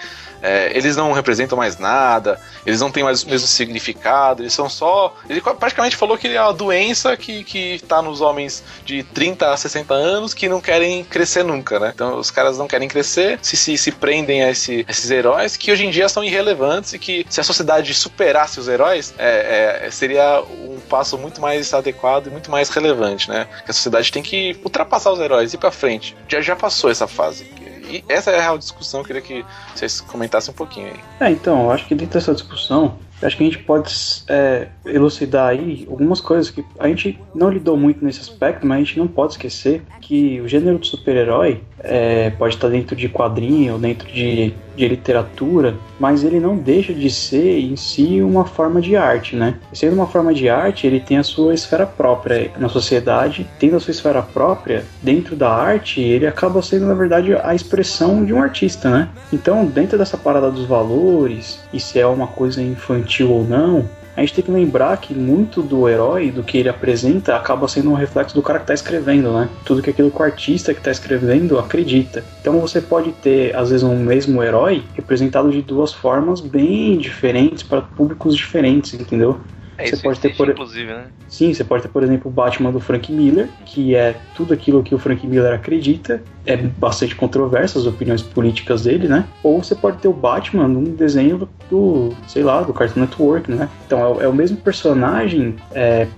é, eles não representam mais nada, eles não têm mais o mesmo significado, eles são só. Ele praticamente falou que ele é uma doença que, que tá nos homens de 30 a 60 anos que não querem crescer nunca, né? Então os caras não querem crescer, se, se, se prendem a esse- esses heróis que hoje em dia são irrelevantes e que se a sociedade superasse os heróis, é, é, seria um passo muito mais adequado e muito mais relevante, né? Que a sociedade tem que ultrapassar os heróis e ir pra frente. Já, já passou essa fase. E essa é a real discussão, eu queria que vocês comentassem um pouquinho aí. É, então, eu acho que dentro dessa discussão, acho que a gente pode é, elucidar aí algumas coisas que a gente não lidou muito nesse aspecto, mas a gente não pode esquecer que o gênero de super-herói é, pode estar dentro de quadrinho, ou dentro de, de literatura, mas ele não deixa de ser em si uma forma de arte, né? Sendo uma forma de arte, ele tem a sua esfera própria na sociedade, tendo a sua esfera própria dentro da arte, ele acaba sendo, na verdade, a expressão de um artista, né? Então, dentro dessa parada dos valores, e se é uma coisa infantil ou não, a gente tem que lembrar que muito do herói, do que ele apresenta, acaba sendo um reflexo do cara que está escrevendo, né? Tudo que aquilo que o artista que está escrevendo acredita. Então você pode ter, às vezes, um mesmo herói representado de duas formas bem diferentes para públicos diferentes, entendeu? É, Você isso pode ter, por- inclusive, né? Sim, você pode ter, por exemplo, o Batman do Frank Miller, que é tudo aquilo que o Frank Miller acredita, é bastante controverso as opiniões políticas dele, né? Ou você pode ter o Batman num desenho do, sei lá, do Cartoon Network, né? Então é, o- é o mesmo personagem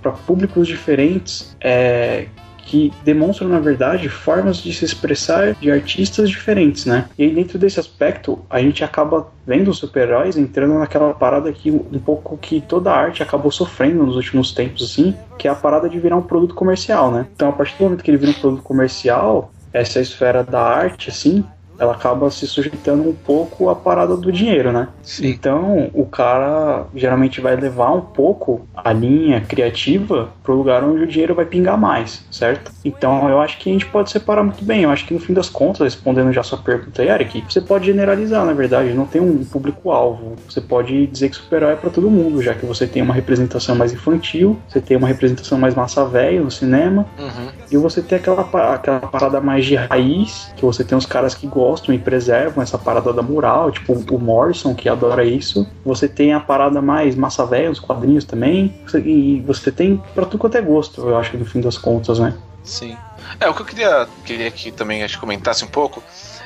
para públicos diferentes, é, que demonstram, na verdade, formas de se expressar de artistas diferentes, né? E aí, dentro desse aspecto, a gente acaba vendo os super-heróis entrando naquela parada que um pouco que toda a arte acabou sofrendo nos últimos tempos, assim, que é a parada de virar um produto comercial, né? Então, a partir do momento que ele vira um produto comercial, essa esfera da arte, assim, ela acaba se sujeitando um pouco à parada do dinheiro, né? Sim. Então, o cara geralmente vai levar um pouco a linha criativa pro lugar onde o dinheiro vai pingar mais, certo? Então, eu acho que a gente pode separar muito bem. Eu acho que no fim das contas, respondendo já a sua pergunta, Eric, você pode generalizar, na verdade, não tem um público-alvo. Você pode dizer que super-herói é pra todo mundo, já que você tem uma representação mais infantil, você tem uma representação mais massa velha no cinema, Uhum. e você tem aquela, aquela parada mais de raiz, que você tem os caras que gostam e preservam essa parada da moral, tipo o Morrison, que adora isso. Você tem a parada mais massa velha, os quadrinhos também. E você tem pra tudo quanto é gosto, eu acho, no fim das contas, né? Sim. É, o que eu queria, queria que também a gente comentasse um pouco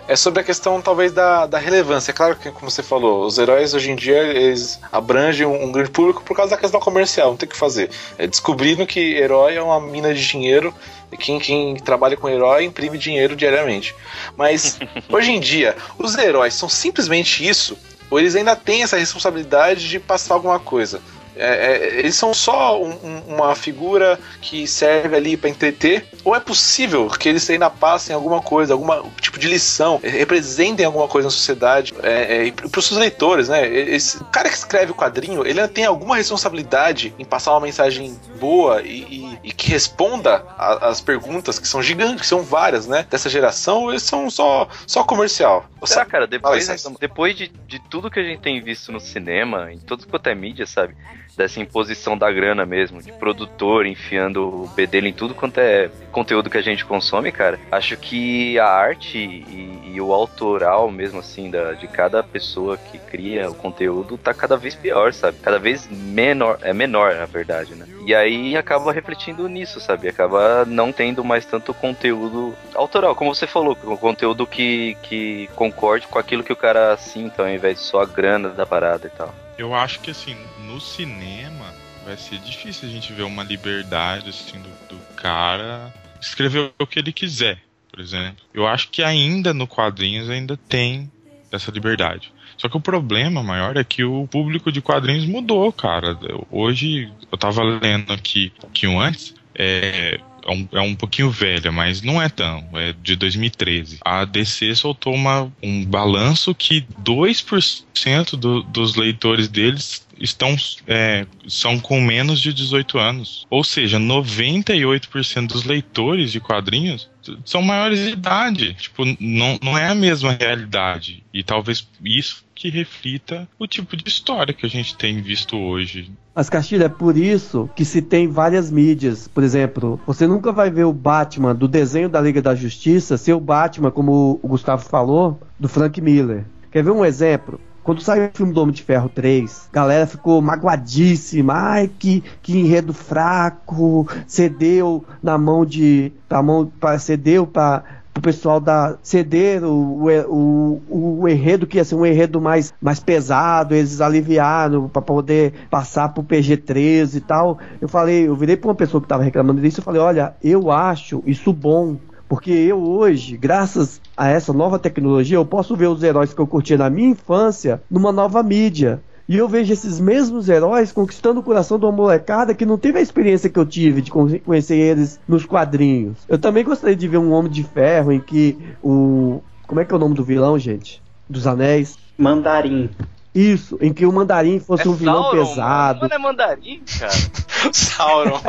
é sobre a questão, talvez, da, da relevância. É claro que, como você falou, os heróis hoje em dia eles abrangem um, um grande público por causa da questão comercial, não tem o que fazer. É descobrindo que herói é uma mina de dinheiro quem, quem trabalha com herói imprime dinheiro diariamente. Mas, *laughs* hoje em dia, os heróis são simplesmente isso, ou eles ainda têm essa responsabilidade de passar alguma coisa? É, é, eles são só um- um- uma figura que serve ali para entreter? Ou é possível que eles ainda passem alguma coisa, algum tipo de lição, representem alguma coisa na sociedade é, é, e para os seus leitores, né? Esse, o cara que escreve o quadrinho, ele tem alguma responsabilidade em passar uma mensagem boa e, e- e que responda as perguntas que são gigantes, que são várias, né? Dessa geração, ou eles são só, só comercial. Será, cara, depois, César. depois de, de tudo que a gente tem visto no cinema, em tudo quanto é mídia, sabe? Dessa imposição da grana mesmo, de produtor enfiando o bedelho em tudo quanto é conteúdo que a gente consome, cara. Acho que a arte e, e o autoral mesmo, assim, da, de cada pessoa que cria o conteúdo tá cada vez pior, sabe? Cada vez menor, é menor, na verdade, né? E aí acaba refletindo nisso, sabe? Acaba não tendo mais tanto conteúdo autoral, como você falou, conteúdo que, que concorde com aquilo que o cara sinta, ao invés de só a grana da parada e tal. Eu acho que assim, no cinema vai ser difícil a gente ver uma liberdade assim do, do cara escrever o que ele quiser, por exemplo. Eu acho que ainda no quadrinhos ainda tem essa liberdade. Só que o problema maior é que o público de quadrinhos mudou, cara. Hoje eu tava lendo aqui um antes é, é um, é um pouquinho velha, mas não é tão. É de 2013. A DC soltou uma, um balanço que 2% do, dos leitores deles estão é, são com menos de 18 anos. Ou seja, 98% dos leitores de quadrinhos são maiores de idade. Tipo, não, não é a mesma realidade. E talvez isso que reflita o tipo de história que a gente tem visto hoje. Mas, Castilho, é por isso que se tem várias mídias. Por exemplo, você nunca vai ver o Batman do desenho da Liga da Justiça ser o Batman, como o Gustavo falou, do Frank Miller. Quer ver um exemplo? Quando saiu o filme do Homem de Ferro 3, a galera ficou magoadíssima. Ai, que, que enredo fraco. Cedeu na mão de. Pra mão, pra, cedeu para o pessoal da ceder o, o, o, o enredo que ia ser um enredo mais, mais pesado, eles aliviaram para poder passar pro PG-13 e tal. Eu falei, eu virei para uma pessoa que estava reclamando disso e falei, olha, eu acho isso bom. Porque eu hoje, graças a essa nova tecnologia, eu posso ver os heróis que eu curtia na minha infância numa nova mídia. E eu vejo esses mesmos heróis conquistando o coração de uma molecada que não teve a experiência que eu tive de con- conhecer eles nos quadrinhos. Eu também gostaria de ver um Homem de Ferro em que o. Como é que é o nome do vilão, gente? Dos Anéis? Mandarim. Isso, em que o Mandarim fosse um vilão Sauron, pesado. Mano, é mandarim, cara. *laughs* *laughs* Sauron.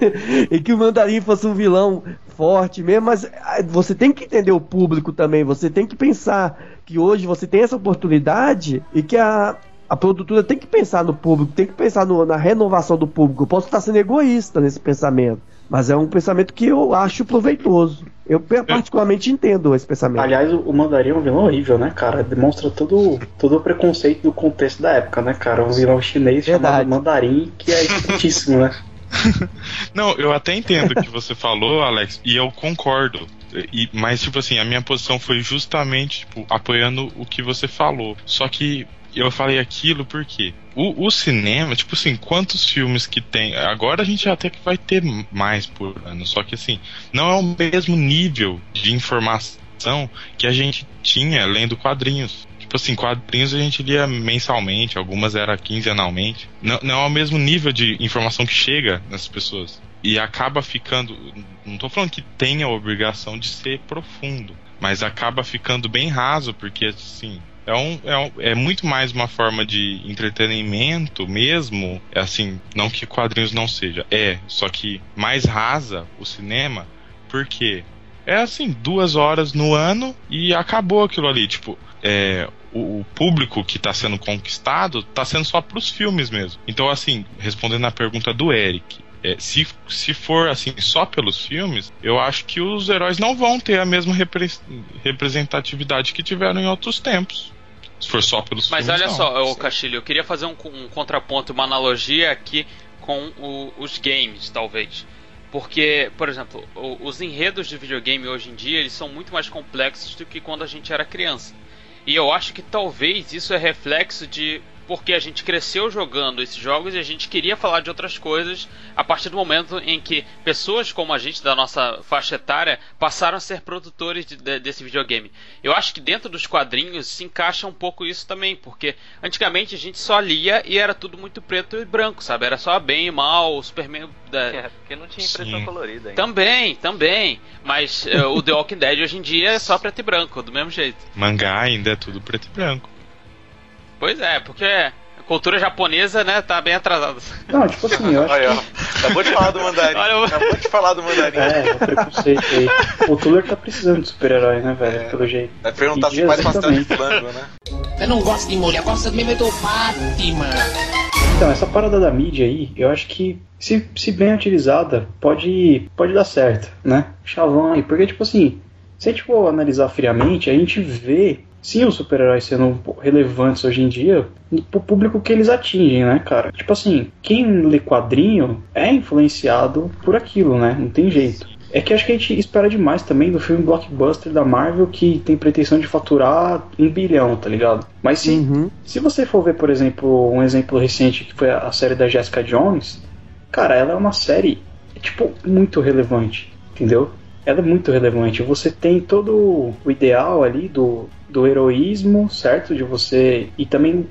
*laughs* em que o Mandarim fosse um vilão forte mesmo, mas ah, você tem que entender o público também, você tem que pensar que hoje você tem essa oportunidade e que a, a produtora tem que pensar no público, tem que pensar no- na renovação do público. Eu posso estar sendo egoísta nesse pensamento, mas é um pensamento que eu acho proveitoso. Eu particularmente entendo esse pensamento. Aliás, o o Mandarim é um vilão horrível, né, cara? Demonstra todo, todo o preconceito do contexto da época, né, cara? Um vilão chinês Verdade. chamado Mandarim, que é *laughs* escrotíssimo, né? *laughs* Não, eu até entendo o que você falou, Alex, e eu concordo. E- mas, tipo assim, a minha posição foi justamente, tipo, apoiando o que você falou. Só que eu falei aquilo porque o, o cinema, tipo assim, quantos filmes que tem. Agora a gente até que vai ter mais por ano. Só que assim, não é o mesmo nível de informação que a gente tinha lendo quadrinhos. Tipo assim, quadrinhos a gente lia mensalmente, algumas era quinzenalmente. Não, não é o mesmo nível de informação que chega nessas pessoas. e acaba ficando. Não tô falando que tenha a obrigação de ser profundo, mas acaba ficando bem raso, porque assim. É, um, é, um, é muito mais uma forma de entretenimento mesmo. É assim, não que quadrinhos não seja. É, só que mais rasa o cinema, porque é assim, duas horas no ano e acabou aquilo ali. Tipo, é, o, o público que está sendo conquistado está sendo só para os filmes mesmo. Então, assim, respondendo a pergunta do Eric, é, se, se for assim só pelos filmes, eu acho que os heróis não vão ter a mesma repre representatividade que tiveram em outros tempos. Se for só pelos Mas filmes. olha não. só, ô Castilho, eu queria fazer um, um contraponto, uma analogia aqui com o- os games, talvez. Porque, por exemplo, o- os enredos de videogame hoje em dia eles são muito mais complexos do que quando a gente era criança. E eu acho que talvez isso é reflexo de porque a gente cresceu jogando esses jogos e a gente queria falar de outras coisas a partir do momento em que pessoas como a gente da nossa faixa etária passaram a ser produtores de- de- desse videogame. Eu acho que dentro dos quadrinhos se encaixa um pouco isso também, porque antigamente a gente só lia e era tudo muito preto e branco, sabe? Era só bem e mal, o Superman. da- É, porque não tinha impressão Sim. colorida ainda. Também, também. Mas eh, o The Walking Dead hoje em dia é só preto e branco, do mesmo jeito. Mangá ainda é tudo preto e branco. Pois é, porque a cultura japonesa, né, tá bem atrasada. Não, tipo assim, eu acho Olha, ó. Acabou de falar do mandarim. Olha, eu- Acabou de falar do mandarim. É, o preconceito aí. O Tuller tá precisando de super-herói, né, velho? É. Pelo jeito. Vai perguntar se faz Jesus pastel de também. flango, né? Eu não gosto de mulher, gosto mesmo é do Batman. Então, essa parada da mídia aí, eu acho que, se, se bem utilizada, pode, pode dar certo, né? Chavão aí. Porque, tipo assim, se a gente for analisar friamente, a gente vê, sim, os super-heróis sendo relevantes hoje em dia pro público que eles atingem, né, cara? Tipo assim, quem lê quadrinho é influenciado por aquilo, né? Não tem jeito. É que acho que a gente espera demais também do filme blockbuster da Marvel que tem pretensão de faturar um bilhão, tá ligado? Mas se, Uhum. se você for ver, por exemplo, um exemplo recente que foi a a série da Jessica Jones, cara, ela é uma série, tipo, muito relevante, entendeu? Ela é muito relevante. Você tem todo o ideal ali do, do heroísmo, certo? De você. E também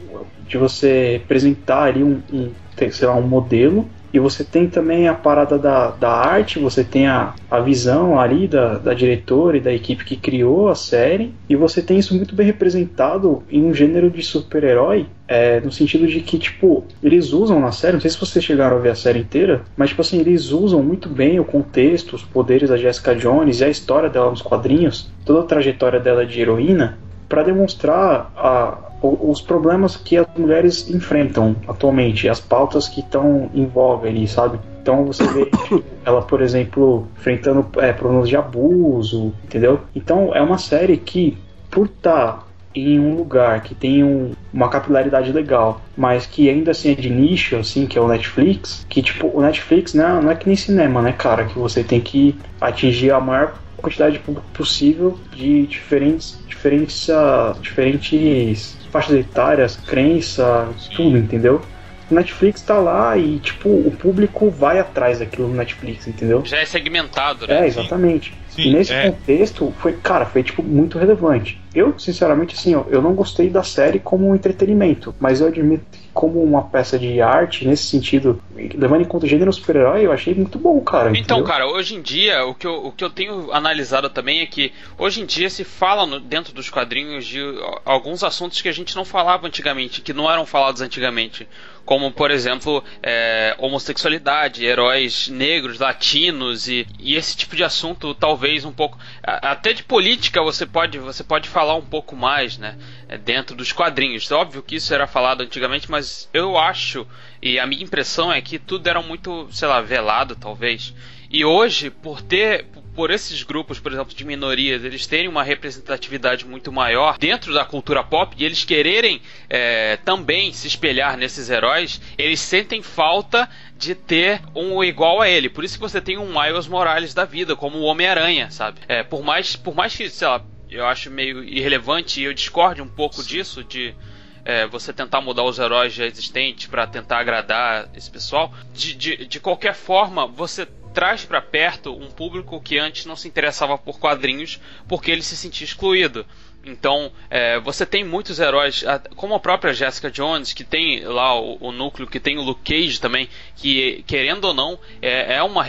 de você representar ali um, um sei lá, um modelo. E você tem também a parada da, da arte, você tem a, a visão ali da, da diretora e da equipe que criou a série, e você tem isso muito bem representado em um gênero de super-herói, é, no sentido de que, tipo, eles usam na série, não sei se vocês chegaram a ver a série inteira, mas, tipo assim, eles usam muito bem o contexto, os poderes da Jessica Jones e a história dela nos quadrinhos, toda a trajetória dela de heroína, para demonstrar a, os problemas que as mulheres enfrentam atualmente, as pautas que estão em voga ali, sabe? Então você vê tipo, *coughs* ela, por exemplo, enfrentando é, problemas de abuso, entendeu? Então é uma série que, por estar em um lugar que tem um- uma capilaridade legal, mas que ainda assim é de nicho, assim, que é o Netflix, que tipo, o Netflix né, não é que nem cinema, né, cara? Que você tem que atingir a maior quantidade de público possível de diferentes, diferentes, ah, diferentes faixas etárias, crença, tudo, entendeu? Netflix tá lá e, tipo, o público vai atrás daquilo no Netflix, entendeu? Já é segmentado, né? É, exatamente. Sim, e nesse é. contexto, foi, cara, foi, tipo, muito relevante. Eu, sinceramente, assim, ó, eu não gostei da série como um entretenimento, mas eu admito que como uma peça de arte, nesse sentido, levando em conta o gênero super-herói, eu achei muito bom, cara. Então, entendeu? cara, hoje em dia, o que, eu, o que eu tenho analisado também é que hoje em dia se fala no- dentro dos quadrinhos de alguns assuntos que a gente não falava antigamente, que não eram falados antigamente. Como, por exemplo, é, homossexualidade, heróis negros, latinos e, e esse tipo de assunto, talvez um pouco. Até de política você pode, você pode falar um pouco mais, né? é, Dentro dos quadrinhos. Óbvio que isso era falado antigamente, mas eu acho, e a minha impressão é que tudo era muito, sei lá, velado, talvez. E hoje, por ter, por esses grupos, por exemplo, de minorias, eles terem uma representatividade muito maior dentro da cultura pop e eles quererem é, também se espelhar nesses heróis, eles sentem falta de ter um igual a ele. Por isso que você tem um Miles Morales da vida, como o Homem-Aranha, sabe? É, por mais, por mais que, sei lá, eu acho meio irrelevante e eu discorde um pouco disso de é, você tentar mudar os heróis já existentes para tentar agradar esse pessoal. De, de, de qualquer forma, você traz para perto um público que antes não se interessava por quadrinhos porque ele se sentia excluído. Então, é, você tem muitos heróis, como a própria Jessica Jones, que tem lá o, o, núcleo, que tem o Luke Cage também, que, querendo ou não, é, é, uma,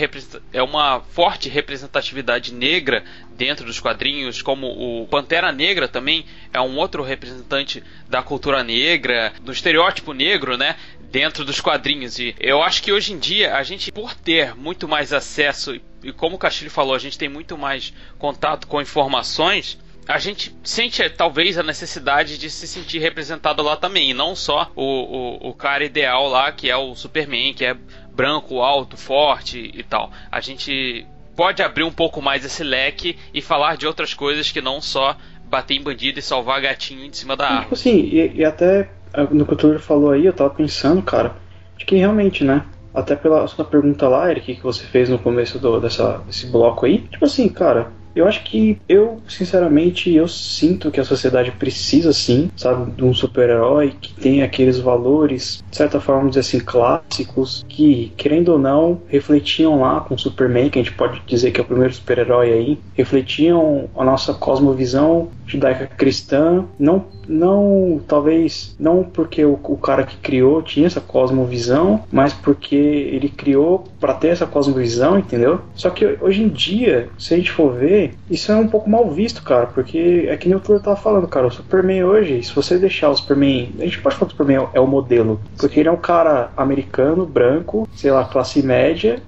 é uma forte representatividade negra dentro dos quadrinhos, como o Pantera Negra também é um outro representante da cultura negra, do estereótipo negro, né? Dentro dos quadrinhos. E eu acho que hoje em dia, a gente, por ter muito mais acesso, e como o Castilho falou, a gente tem muito mais contato com informações a gente sente é, talvez a necessidade de se sentir representado lá também, e não só o, o, o, cara ideal lá, que é o Superman, que é branco, alto, forte e tal. A gente pode abrir um pouco mais esse leque e falar de outras coisas que não só bater em bandido e salvar gatinho de cima da árvore. Assim, e, e até no que o Tudor falou aí, eu tava pensando, cara, de que realmente, né? Até pela sua pergunta lá, Eric, que você fez no começo do, dessa, desse bloco aí, tipo assim, cara, eu acho que eu, sinceramente, eu sinto que a sociedade precisa sim, sabe, de um super-herói que tem aqueles valores, de certa forma, dizer assim, clássicos, que, querendo ou não, refletiam lá com o Superman, que a gente pode dizer que é o primeiro super-herói aí, refletiam a nossa cosmovisão judaica cristã, não, não talvez, não porque o, o cara que criou tinha essa cosmovisão, mas porque ele criou para ter essa cosmovisão, entendeu? Só que hoje em dia, se a gente for ver, isso é um pouco mal visto, cara, porque é que nem o Tuller tava falando, cara, o Superman hoje, se você deixar o Superman. A gente pode falar que o Superman é o modelo, porque ele é um cara americano, branco, sei lá, classe média,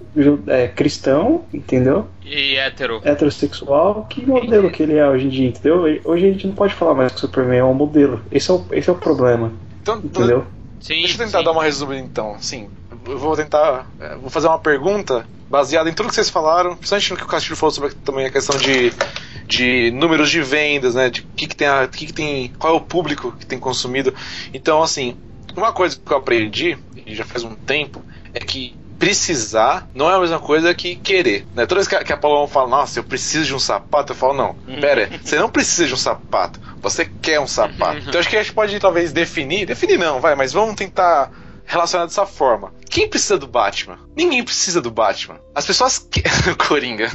é, cristão, entendeu? E hétero. Heterossexual, que modelo que ele é hoje em dia, entendeu? Hoje a gente não pode falar mais que o Superman é um modelo. Esse é o, esse é o problema. Então, entendeu? Sim, Deixa eu tentar sim. dar uma resumida então. Sim, eu vou tentar. É, vou fazer uma pergunta baseada em tudo que vocês falaram, principalmente no que o Castilho falou sobre também a questão de, de números de vendas, né? De que, que tem a, que, que tem. qual é o público que tem consumido. Então, assim, uma coisa que eu aprendi, e já faz um tempo, é que precisar não é a mesma coisa que querer. Né? Toda vez que a, que a Paula fala, nossa, eu preciso de um sapato, eu falo, não, uhum. pera, você não precisa de um sapato, você quer um sapato. *laughs* Então acho que a gente pode talvez definir, definir não, vai, mas vamos tentar relacionar dessa forma. Quem precisa do Batman? Ninguém precisa do Batman. As pessoas que... *laughs* Coringa.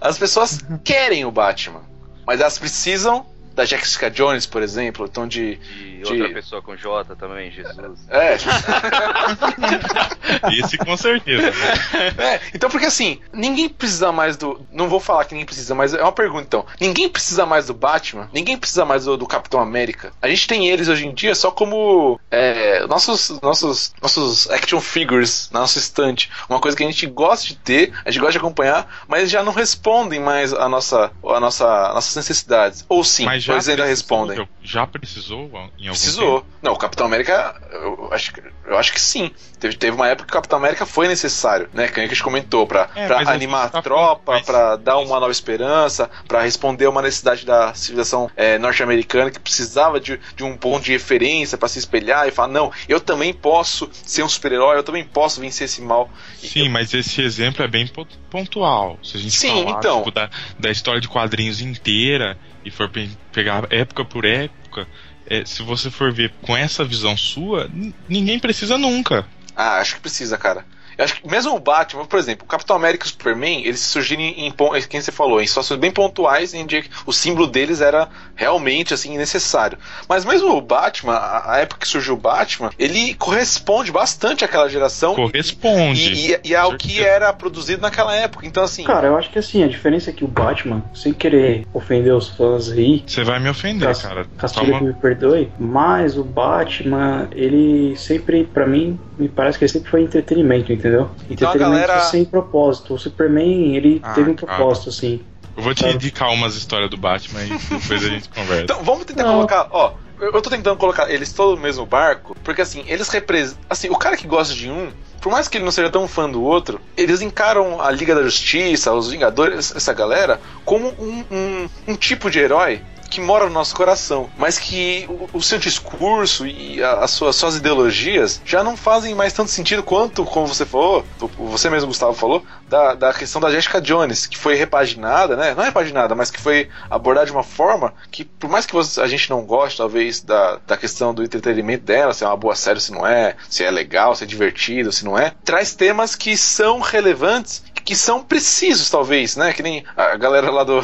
As pessoas querem o Batman, mas elas precisam da Jessica Jones, por exemplo, então de, de, de... outra pessoa com J também, Jesus. É. *laughs* Esse com certeza. Né? É, então porque assim, ninguém precisa mais do, não vou falar que ninguém precisa, mas é uma pergunta então. Ninguém precisa mais do Batman, ninguém precisa mais do, do Capitão América. A gente tem eles hoje em dia só como é, nossos nossos nossos action figures na nossa estante, uma coisa que a gente gosta de ter, a gente gosta de acompanhar, mas já não respondem mais a nossa a nossa nossas necessidades. Ou sim, mas já Pois ainda respondem. Já precisou em algum Precisou. tempo? Não, o Capitão América, eu acho, eu acho que sim. Teve, teve uma época que o Capitão América foi necessário, né? Que a gente comentou, pra, é, pra animar a tá tropa, mas... pra dar uma nova esperança, pra responder a uma necessidade da civilização é, norte-americana que precisava de, de um ponto de referência para se espelhar e falar: não, eu também posso ser um super-herói, eu também posso vencer esse mal. Sim, eu... mas esse exemplo é bem pontual. Se a gente sim, falar então... tipo, da, da história de quadrinhos inteira e for pegar época por época, é, se você for ver com essa visão sua, ninguém precisa nunca. Ah, acho que precisa, cara. Eu acho que mesmo o Batman, por exemplo, o Capitão América e o Superman, eles surgirem em, em quem você falou, em situações bem pontuais em que o símbolo deles era realmente assim necessário. Mas mesmo o Batman, a, a época que surgiu o Batman, ele corresponde bastante àquela geração. Corresponde. E, e, e ao que era produzido naquela época. Então assim. Cara, eu acho que assim, a diferença é que o Batman, sem querer ofender os fãs aí. Você vai me ofender, Cas cara. Castilho Toma... me perdoe, mas o Batman, ele sempre, para mim, me parece que ele sempre foi entretenimento, entendeu? Então Entretenimento galera... sem propósito. O Superman, ele ah, teve um propósito, assim. Eu vou te sabe? indicar umas histórias do Batman e depois a gente conversa. Então, vamos tentar Não. colocar, ó. Eu tô tentando colocar eles todos no mesmo barco, porque assim, eles representam. Assim, o cara que gosta de um, por mais que ele não seja tão fã do outro, eles encaram a Liga da Justiça, os Vingadores, essa galera, como um, um, um tipo de herói que mora no nosso coração, mas que o, o seu discurso e as suas, suas ideologias já não fazem mais tanto sentido quanto, como você falou, você mesmo, Gustavo, falou, da, da questão da Jessica Jones, que foi repaginada, né? Não é repaginada, mas que foi abordada de uma forma que, por mais que você- a gente não goste, talvez, da, da questão do entretenimento dela, se é uma boa série, se não é, se é legal, se é divertido, se não é, traz temas que são relevantes, que são precisos, talvez, né? Que nem a galera lá do.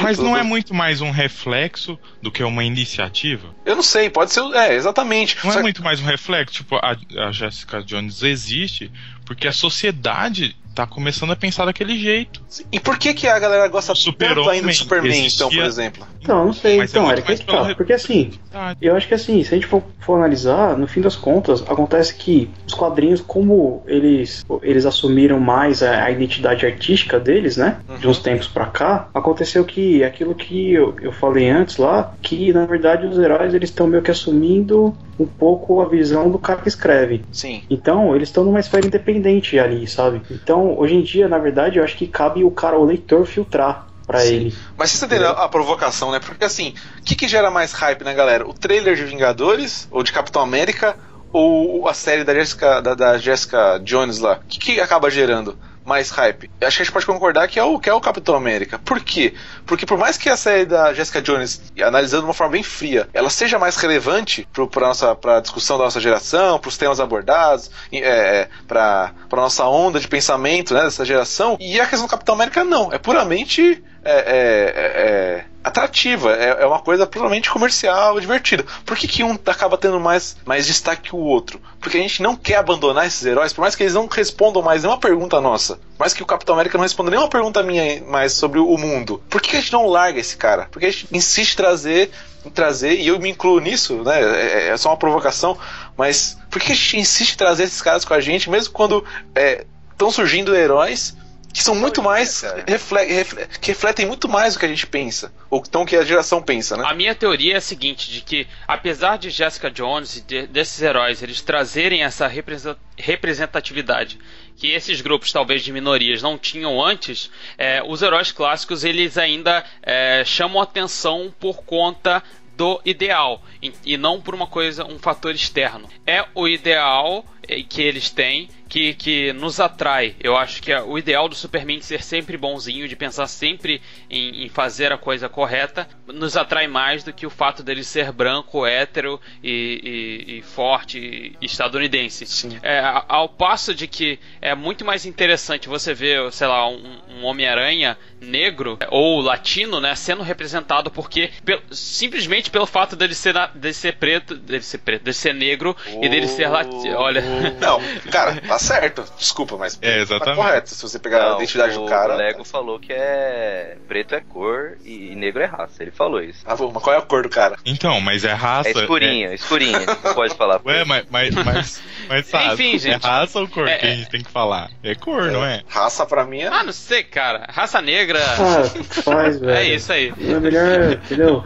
Mas do- não é muito mais um reflexo do que uma iniciativa? Eu não sei, pode ser. É, exatamente. Não Só é que- muito mais um reflexo? Tipo, a, a Jessica Jones existe porque a sociedade tá começando a pensar daquele jeito. E por que, que a galera gosta tanto Super-Homem ainda do Superman, existia- então, por exemplo? Então, não sei. Mas é então, que pela tá. Porque assim, eu acho que assim, se a gente for, for analisar, no fim das contas, acontece que os quadrinhos, como eles, eles assumiram mais a, a identidade artística deles, né? De uns tempos pra cá, aconteceu que aquilo que eu, eu falei antes lá, que na verdade os heróis eles estão meio que assumindo um pouco a visão do cara que escreve. Sim. Então, eles estão numa esfera independente ali, sabe? Então, hoje em dia, na verdade, eu acho que cabe o cara, o leitor, filtrar pra ele. Mas você entendeu a provocação, né? Porque assim, o que, que gera mais hype na galera? O trailer de Vingadores, ou de Capitão América, ou a série da Jessica, da, da Jessica Jones lá? O que, que acaba gerando mais hype? Acho que a gente pode concordar que é o, que é o Capitão América. Por quê? Porque por mais que a série da Jessica Jones, analisando de uma forma bem fria, ela seja mais relevante para pra discussão da nossa geração, para os temas abordados, e, é, para a nossa onda de pensamento né, dessa geração, e a questão do Capitão América não. É puramente é, é, é, atrativa, é, é uma coisa puramente comercial, divertida. Por que, que um acaba tendo mais, mais destaque que o outro? Porque a gente não quer abandonar esses heróis, por mais que eles não respondam mais nenhuma pergunta nossa, por mais que o Capitão América não responda nenhuma pergunta minha mais sobre o mundo. Por que, que a gente não larga esse cara? Porque a gente insiste em trazer em trazer, e eu me incluo nisso, né? É, é só uma provocação, mas por que a gente insiste em trazer esses caras com a gente, mesmo quando estão surgindo heróis que são muito mais. refle- refle- que refletem muito mais do que a gente pensa. Ou então que a geração pensa, né? A minha teoria é a seguinte, de que apesar de Jessica Jones e de- desses heróis eles trazerem essa represen- representatividade que esses grupos talvez de minorias não tinham antes, é, os heróis clássicos eles ainda é, chamam atenção por conta do ideal e, e não por uma coisa, um fator externo. É o ideal eh, que eles têm que, que nos atrai. Eu acho que é o ideal do Superman ser sempre bonzinho, de pensar sempre em, em fazer a coisa correta, nos atrai mais do que o fato dele ser branco, hétero e, e- e forte e estadunidense. É, a- ao passo de que é muito mais interessante você ver, sei lá, um, um Homem-Aranha negro é, ou latino, né, sendo representado porque pel- simplesmente pelo fato dele ser, dele ser preto, dele ser preto, dele ser negro e dele ser latino. Olha, Não, cara, tá *laughs* certo. Desculpa, mas É, tá exatamente. correto. Se você pegar a Não, identidade o do cara. Lego falou que é preto é cor e negro é raça. Ele falou isso. Ah, bom, mas qual é a cor do cara? Então, mas é raça. É escurinha, escurinha. Não *laughs* pode falar. Ué, mas, mas, mas, mas sabe, Enfim, gente. é raça ou cor É, que a é. gente tem que falar? É cor, não é? Raça pra mim é. ah, não sei, cara. Raça negra. Ah, faz, velho. É isso aí. É melhor, entendeu?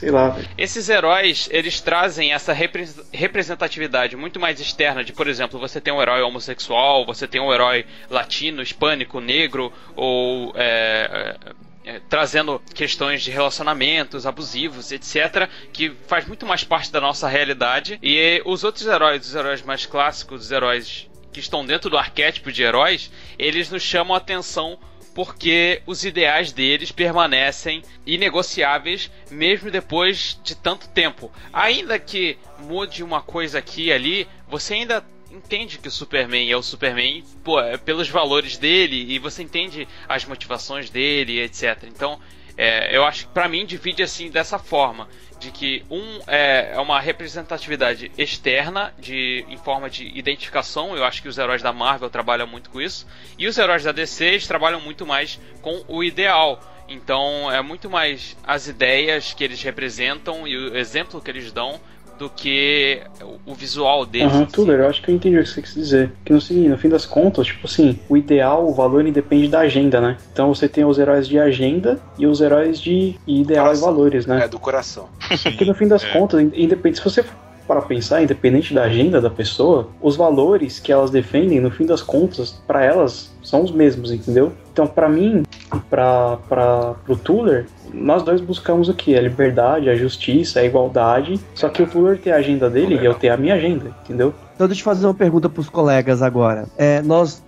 Sei lá, velho. Esses heróis, eles trazem essa repre- representatividade muito mais externa de, por exemplo, você tem um herói homossexual, você tem um herói latino, hispânico, negro, ou é, é, é, trazendo questões de relacionamentos abusivos, etc., que faz muito mais parte da nossa realidade. E os outros heróis, os heróis mais clássicos, os heróis que estão dentro do arquétipo de heróis, eles nos chamam a atenção porque os ideais deles permanecem inegociáveis mesmo depois de tanto tempo. Ainda que mude uma coisa aqui e ali, você ainda entende que o Superman é o Superman pô, é pelos valores dele e você entende as motivações dele, etc. Então, é, eu acho que pra mim divide assim dessa forma de que um é, é uma representatividade externa de em forma de identificação eu acho que os heróis da Marvel trabalham muito com isso e os heróis da DC trabalham muito mais com o ideal. Então é muito mais as ideias que eles representam e o exemplo que eles dão do que o- o visual deles Aham, em si. tudo, eu acho que eu entendi o que você quis dizer. Que no, seguinte, no fim das contas, tipo assim, o ideal, o valor ele depende da agenda, né? Então você tem os heróis de agenda e os heróis de ideal Coração. e valores, né? É, do coração. Porque no fim das É. contas, independente, se você for para pensar, independente da agenda da pessoa, os valores que elas defendem, no fim das contas, para elas são os mesmos, entendeu? Então, pra mim e pra, pra, pro Tuller, nós dois buscamos o que? A liberdade, a justiça, a igualdade. Só que o Tuller tem a agenda dele e eu tenho a minha agenda, entendeu? Então deixa eu fazer uma pergunta pros colegas agora. É, nós,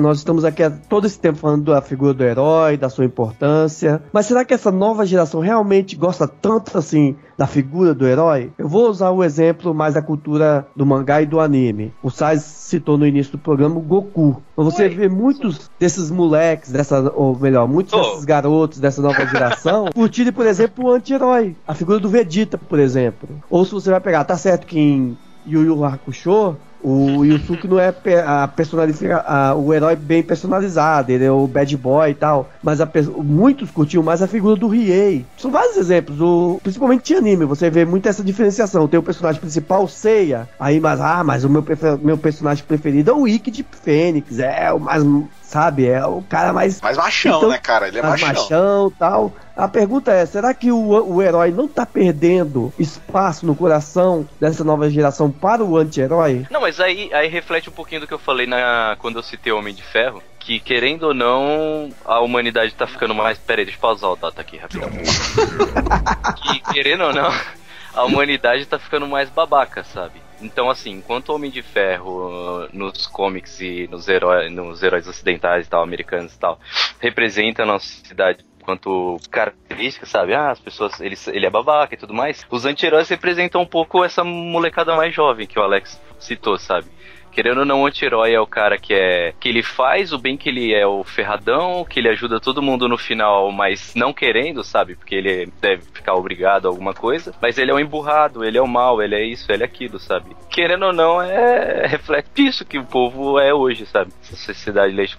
nós estamos aqui há todo esse tempo falando da figura do herói, da sua importância. Mas será que essa nova geração realmente gosta tanto assim da figura do herói? Eu vou usar o exemplo mais da cultura do mangá e do anime. O Sais citou no início do programa o Goku. Você vê muitos desses moleques, dessa, ou melhor, muitos Oh. desses garotos dessa nova geração *laughs* curtirem, por exemplo, o anti-herói. A figura do Vegeta, por exemplo. Ou se você vai pegar, tá certo que em Yu Yu Hakusho, o Yusuke não é a personalifica, a- o herói bem personalizado, ele é o bad boy e tal. Mas a muitos curtiam mais a figura do Riei. São vários exemplos, o, principalmente em anime, você vê muito essa diferenciação. Tem o personagem principal, o Seiya, aí, mas, ah, mas o meu, meu personagem preferido é o Ikki de Fênix, é o mais, sabe, é o cara mais Mais machão, Então, né, cara? Ele é mais machão. machão tal. A pergunta é: será que o, o herói não tá perdendo espaço no coração dessa nova geração para o anti-herói? Não, mas aí, aí reflete um pouquinho do que eu falei na, quando eu citei o Homem de Ferro. Que querendo ou não, a humanidade tá ficando mais. Pera aí, deixa eu pausar o data aqui rapidão. *laughs* que querendo ou não, a humanidade tá ficando mais babaca, sabe? Então, assim, enquanto o Homem de Ferro uh, nos comics e nos heróis, nos heróis ocidentais e tal, americanos e tal, representa a nossa sociedade quanto característica, sabe? Ah, as pessoas, ele, ele é babaca e tudo mais. Os anti-heróis representam um pouco essa molecada mais jovem que o Alex citou, sabe? Querendo ou não, o anti-herói é o cara que é. que ele faz o bem que ele é o ferradão, que ele ajuda todo mundo no final, mas não querendo, sabe? Porque ele deve ficar obrigado a alguma coisa. Mas ele é o emburrado, ele é o mal, ele é isso, ele é aquilo, sabe? Querendo ou não, é reflexo disso que o povo é hoje, sabe? Essa sociedade leite.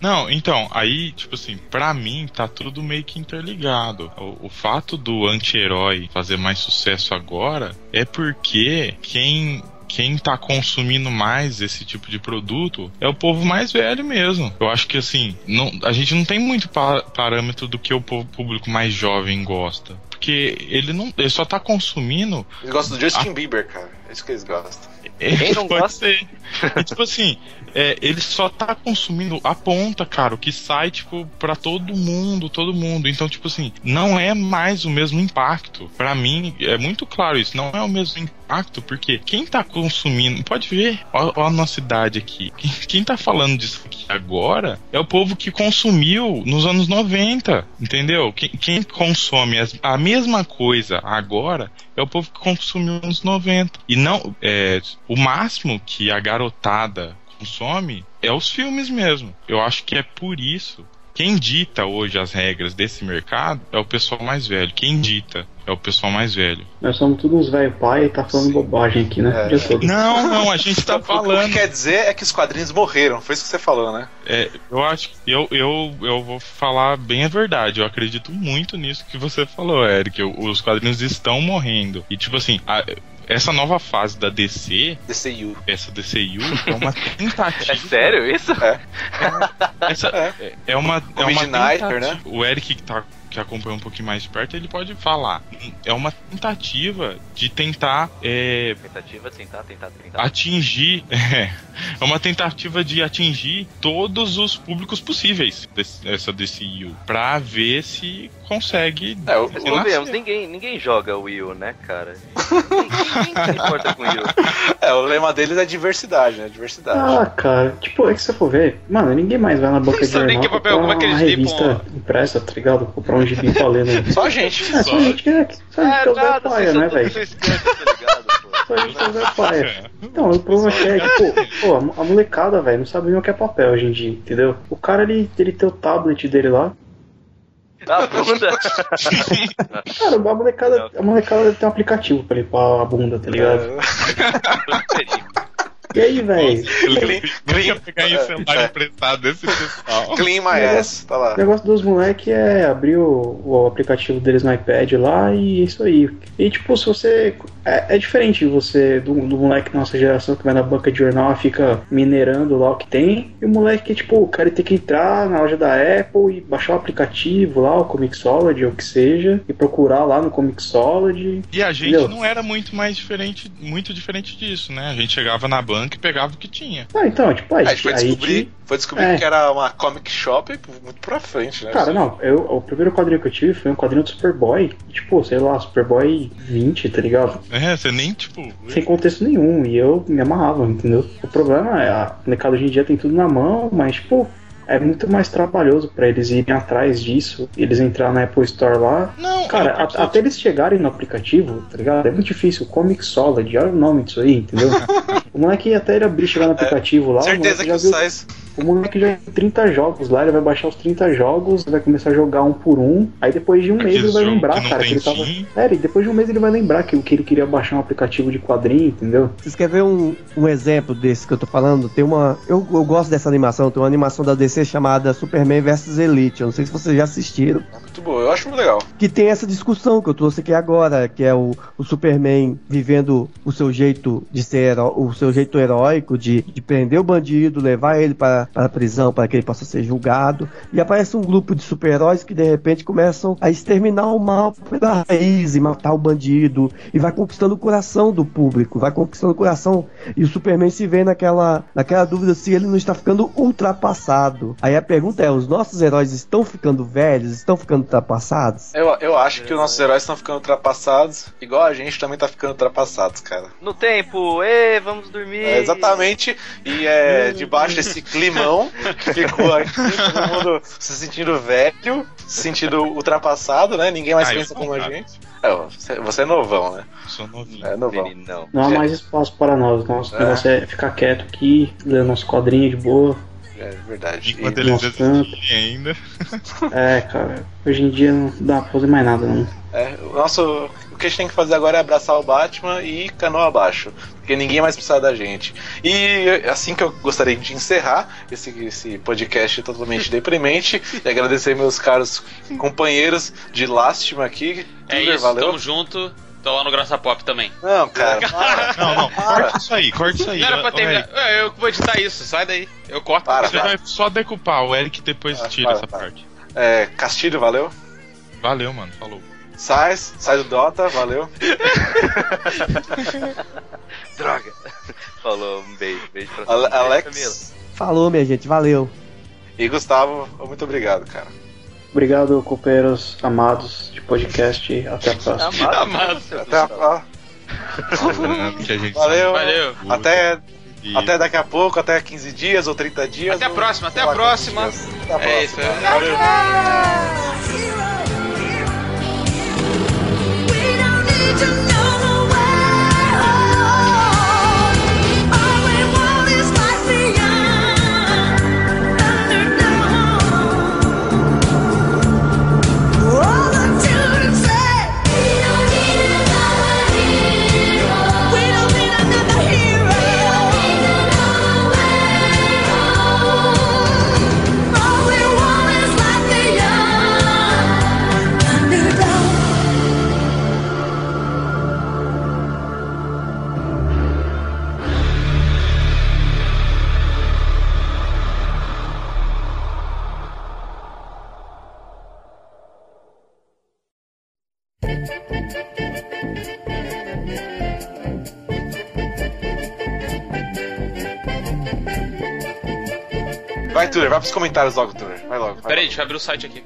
Não, então, aí, tipo assim, pra mim tá tudo meio que interligado. O, o fato do anti-herói fazer mais sucesso agora é porque quem. Quem tá consumindo mais esse tipo de produto é o povo mais velho mesmo. Eu acho que assim, não, a gente não tem muito pa- parâmetro do que o povo público mais jovem gosta. Porque ele não. Ele só tá consumindo Eles gostam do Justin Bieber, cara. É isso que eles gostam. Quem não gosta? ser. *laughs* E, tipo assim, é, ele só tá consumindo a ponta, cara, o que sai, tipo, pra todo mundo, todo mundo. Então, tipo assim, não é mais o mesmo impacto. Pra mim, é muito claro isso, não é o mesmo impacto, porque quem tá consumindo, pode ver, ó, ó a nossa idade aqui. Quem, quem tá falando disso aqui agora é o povo que consumiu nos anos 90, entendeu? Quem, quem consome as- a mesma coisa agora é o povo que consumiu nos anos 90. E não, é, o máximo que a garotada consome é os filmes mesmo. Eu acho que é por isso. Quem dita hoje as regras desse mercado é o pessoal mais velho. Quem dita é o pessoal mais velho. Nós somos todos uns velho pai e tá falando bobagem aqui, né? É. Não, não, a gente tá *laughs* O que falando. quer dizer é que os quadrinhos morreram. Foi isso que você falou, né? É, eu acho que eu, eu, eu vou falar bem a verdade. Eu acredito muito nisso que você falou, Eric. Os quadrinhos estão morrendo. E tipo assim, a- essa nova fase da DC, DCU. essa DCU, *laughs* é uma tentativa. É sério isso? Essa, é, é uma, é uma tentativa- né? O Eric que tá que acompanha um pouquinho mais de perto, ele pode falar. É uma tentativa de tentar é, Tentativa, tentar, tentar, tentar. atingir. *laughs* É, uma tentativa de atingir todos os públicos possíveis desse, essa DCU. Pra ver se consegue. É, o- convenhamos, ninguém, ninguém joga o Will, né, cara? *laughs* Ninguém, ninguém se importa com o Will. É, o lema deles é diversidade, né? Diversidade. Ah, cara, tipo, é que se você for ver, mano, ninguém mais vai na banca de jornal que papel, como é que uma eles revista impressa, tá ligado? Comprar um gibi pra ler, né? *laughs* Só a gente. É, só a gente que é, só a gente que é o Zé Paia, né, velho? pô? *laughs* Só a gente que é o Zé Paia. Então, o problema é que é, tipo, pô, a molecada, velho, não sabe nem o que é papel hoje em dia, entendeu? O cara, ele, ele tem o tablet dele lá. A bunda. Cara, a molecada, a molecada deve ter um aplicativo pra limpar a bunda, tá ligado? *laughs* E aí, velho? Clean, pegar em celular emprestado desse pessoal. clean my ass. Tá lá. O negócio dos moleques é abrir o, o aplicativo deles no iPad lá e é isso aí. E tipo, se você. É, é diferente você do, do moleque da nossa geração que vai na banca de jornal e fica minerando lá o que tem. E o moleque que, tipo, o cara tem que entrar na loja da Apple e baixar o aplicativo lá, o Comixology ou o que seja, e procurar lá no Comixology. E a gente Entendeu? não era muito mais diferente, muito diferente disso, né? A gente chegava na banca banco e pegava o que tinha. Ah, então, tipo, aí, a gente foi aí descobrir, te- foi descobrir é. que era uma comic shop muito pra frente, né? Cara, não, eu, o primeiro quadrinho que eu tive foi um quadrinho do Superboy, tipo, sei lá, Superboy 20, tá ligado? É, você nem, tipo. Sem contexto nenhum, e eu me amarrava, entendeu? O problema é, a mercado hoje em dia tem tudo na mão, mas, tipo, é muito mais trabalhoso pra eles irem atrás disso, eles entrar na Apple Store lá. Não, Cara, é porque- a- até eles chegarem no aplicativo, tá ligado? É muito difícil. Comic Solid, olha o nome disso aí, entendeu? *laughs* o moleque até ele abrir chegar no aplicativo lá, o Certeza moleque que já o viu Sais. O moleque já tem 30 jogos lá, ele vai baixar os 30 jogos, vai começar a jogar um por um. Aí depois de um mês ele vai lembrar, que cara, que ele tava. fim. É, depois de um mês ele vai lembrar que, que ele queria baixar um aplicativo de quadrinho, entendeu? Vocês querem ver um, um exemplo desse que eu tô falando? Tem uma. Eu, eu gosto dessa animação, tem uma animação da DC chamada Superman vs Elite. Eu não sei se vocês já assistiram. Muito boa, eu acho muito legal. Que tem essa discussão que eu trouxe aqui agora, que é o, o Superman vivendo o seu jeito de ser o seu jeito heróico, de, de prender o bandido, levar ele para, para a prisão para que ele possa ser julgado. E aparece um grupo de super-heróis que de repente começam a exterminar o mal pela raiz e matar o bandido. E vai conquistando o coração do público, vai conquistando o coração. E o Superman se vê naquela, naquela dúvida se ele não está ficando ultrapassado. Aí a pergunta é: os nossos heróis estão ficando velhos, estão ficando ultrapassados? Eu, eu acho que os nossos heróis estão ficando ultrapassados, igual a gente também tá ficando ultrapassados, cara. No tempo, ê, vamos dormir. É, exatamente. E é debaixo desse climão que ficou aqui, *laughs* todo mundo se sentindo velho, se sentindo ultrapassado, né? Ninguém mais Ah, eu pensa como a gente. É, você, você é novão, né? Sou novinho. É novão. Meninão. Não há É. mais espaço para nós. Nosso É. negócio é ficar quieto aqui, ler nosso quadrinho de boa. É verdade. Enquanto E- eles existirem ainda. *laughs* É, cara, hoje em dia não dá pra fazer mais nada, não. é, o nosso. O que a gente tem que fazer agora é abraçar o Batman e canoa abaixo. Porque ninguém mais precisa da gente. E assim que eu gostaria de encerrar esse, esse podcast totalmente *laughs* deprimente e agradecer meus caros companheiros de lástima aqui. É isso, valeu. tamo junto. Tô lá no Graça Pop também. Não, cara, *laughs* para. Não, não, Para. corta isso aí, corta isso aí. Não era pra terminar. É, Eu vou editar isso, sai daí. Eu corto. Para, Você vai só decupar, o Eric depois Ah, tira para, essa para. parte. É, Castilho, valeu. Valeu, mano, falou. Sais, sai do Dota, valeu. *laughs* Droga. Falou, um beijo. Beijo pra Ale-. Alex Falou, minha gente, valeu. e Gustavo, muito obrigado, cara. Obrigado, companheiros amados de podcast. Até a próxima. Amado. Amado. seu Até, a, Gustavo. ó, Lembrando que a gente valeu. Valeu. Até, e- até daqui a pouco, até 15 dias ou 30 dias. Até a ou- próxima, até a próxima. Até a É próxima. isso, é. Valeu. Vai, Tuller, vai pros comentários logo, Tuller. Vai logo. vai Peraí, logo. deixa eu abrir o site aqui.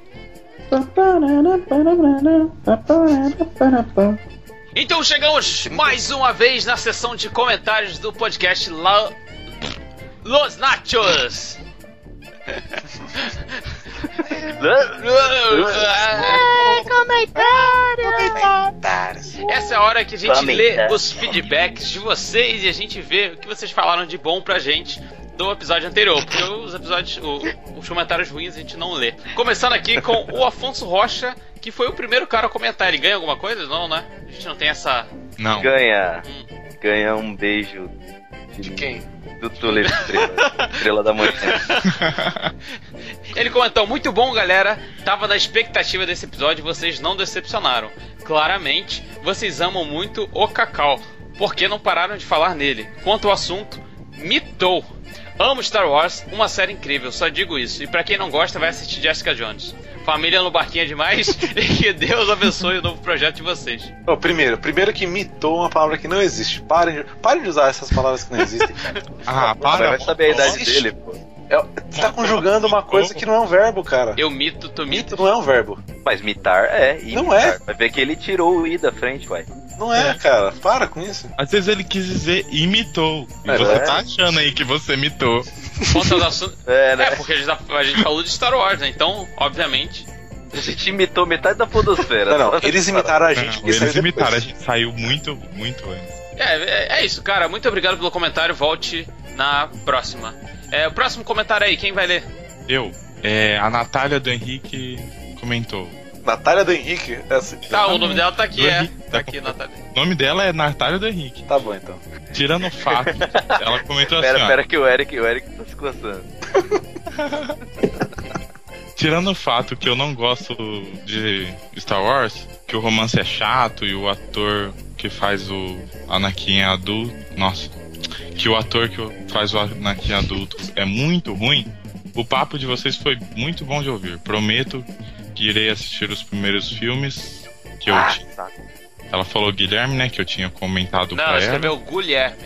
Então chegamos mais uma vez na sessão de comentários do podcast La... Los Nachos. Essa é a hora que a gente lê os feedbacks de vocês e a gente vê o que vocês falaram de bom pra gente do episódio anterior, porque os episódios, o- os comentários ruins a gente não lê. Começando aqui com o Afonso Rocha, que foi o primeiro cara a comentar. Ele ganha alguma coisa? Não, né? A gente não tem essa. Não. Ganha. Hum. Ganha um beijo De quem? do Tuller Estrela. Estrela da manhã. Ele comentou: Muito bom, galera. Tava na expectativa desse episódio e vocês não decepcionaram. Claramente, vocês amam muito o Cacau. Por que não pararam de falar nele? Quanto ao assunto, mitou. Amo Star Wars, uma série incrível, só digo isso. E pra quem não gosta, vai assistir Jessica Jones. Família no barquinho é demais *laughs* e que Deus abençoe o novo projeto de vocês. Ô, primeiro, primeiro que mitou uma palavra que não existe. Parem, parem de usar essas palavras que não existem, cara. Ah, para. vai saber a idade Existe. dele, pô. É, você tá conjugando uma coisa que não é um verbo, cara. Eu mito, tu mito. Mito não é um verbo. Mas mitar é. Não é. Vai ver que ele tirou o i da frente, uai. Não é, cara. Para com isso. Às vezes ele quis dizer imitou. E É, você é. tá achando aí que você imitou. Quanto aos assuntos. *laughs* É, né? É, porque a gente, tá- a gente falou de Star Wars, né? Então, obviamente. A gente imitou metade da podosfera. *laughs* Não, não. Eles imitaram a gente. Não, eles imitaram, a depois. gente saiu muito, muito antes. É, é, é isso, cara. Muito obrigado pelo comentário. Volte na próxima. É, o próximo comentário aí, quem vai ler? Eu, é, a Natália do Henrique comentou. Natália do Henrique. é assim. Tá, o nome dela tá aqui, Do é. Henrique, Tá aqui, Natália. O nome dela é Natália do Henrique. Tá bom, então. Tirando o fato, *laughs* ela comentou assim, Pera, pera que o Eric, o Eric tá se coçando. *laughs* tirando o fato que eu não gosto de Star Wars, que o romance é chato e o ator que faz o Anakin adulto, nossa, que o ator que faz o Anakin adulto é muito ruim, o papo de vocês foi muito bom de ouvir. Prometo que irei assistir os primeiros filmes que eu Ah, tinha. Ela falou Guilherme, né, que eu tinha comentado Não, pra ela. escreveu Guilherme.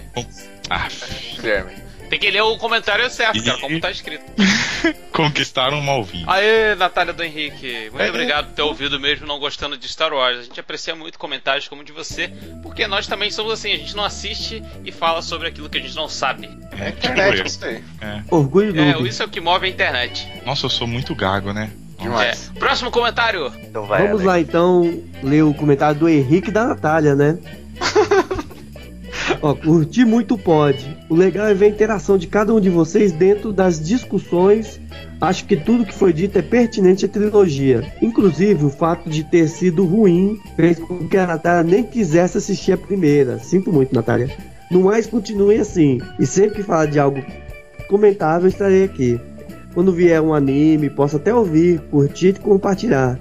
Ah, Guilherme. Tem que ler o comentário certo, E- cara, como tá escrito. *laughs* conquistaram uma ouvinte. Aê, Natália do Henrique. Muito É. obrigado por ter ouvido mesmo não gostando de Star Wars. A gente aprecia muito comentários como o de você, porque nós também somos assim, a gente não assiste e fala sobre aquilo que a gente não sabe. É, tipo Internet, eu. isso aí. Orgulho É, noob. isso é o que move a internet. Nossa, eu sou muito gago, né? Demais. É. Próximo comentário. Então vai, Vamos Alex. lá então ler o comentário do Henrique e da Natália, né? *laughs* Ó, curti muito pode. O legal é ver a interação de cada um de vocês dentro das discussões. Acho que tudo que foi dito é pertinente à trilogia. Inclusive, o fato de ter sido ruim fez com que a Natália nem quisesse assistir a primeira. Sinto muito, Natália. No mais, continue assim. E sempre que falar de algo comentável, estarei aqui. Quando vier um anime, posso até ouvir, curtir e compartilhar.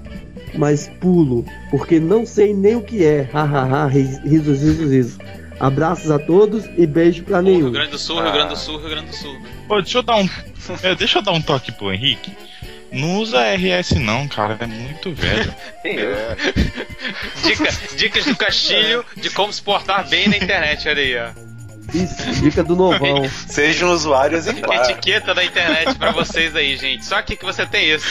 Mas pulo, porque não sei nem o que é. Hahaha, ris- risos, risos, risos. Abraços a todos e beijo pra Rio nenhum. Grande do Sul, Rio Grande do Sul, Rio Grande do Sul. Pô, deixa eu dar um. é, deixa eu dar um toque pro Henrique. Não usa RS não, cara. É muito velho. *laughs* É. Dica, dicas do Castilho de como se portar bem na internet, olha aí, ó. Isso, dica do novão. *laughs* Seja um usuário exemplar. Etiqueta da internet pra vocês aí, gente. Só aqui que você tem isso.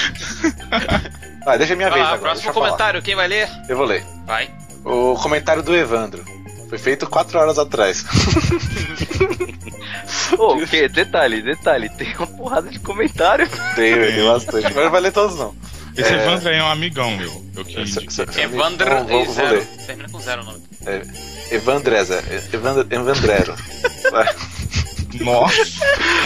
Ah, deixa a minha Vai vez lá, agora. próximo deixa eu falar. comentário, quem vai ler? Eu vou ler. Vai. O comentário do Evandro. Foi feito 4 horas atrás. *laughs* Ô, o que? Detalhe, detalhe, tem uma porrada de comentário. Tem, tem bastante. Mas não vai ler todos, não. Esse É. Evandro aí é um amigão meu. Eu que indiquei. essa- Evandro Então, vou, vou zero. ler. Termina com zero o nome. Evandreza. Evandro, Evandrero. Vai. Nossa.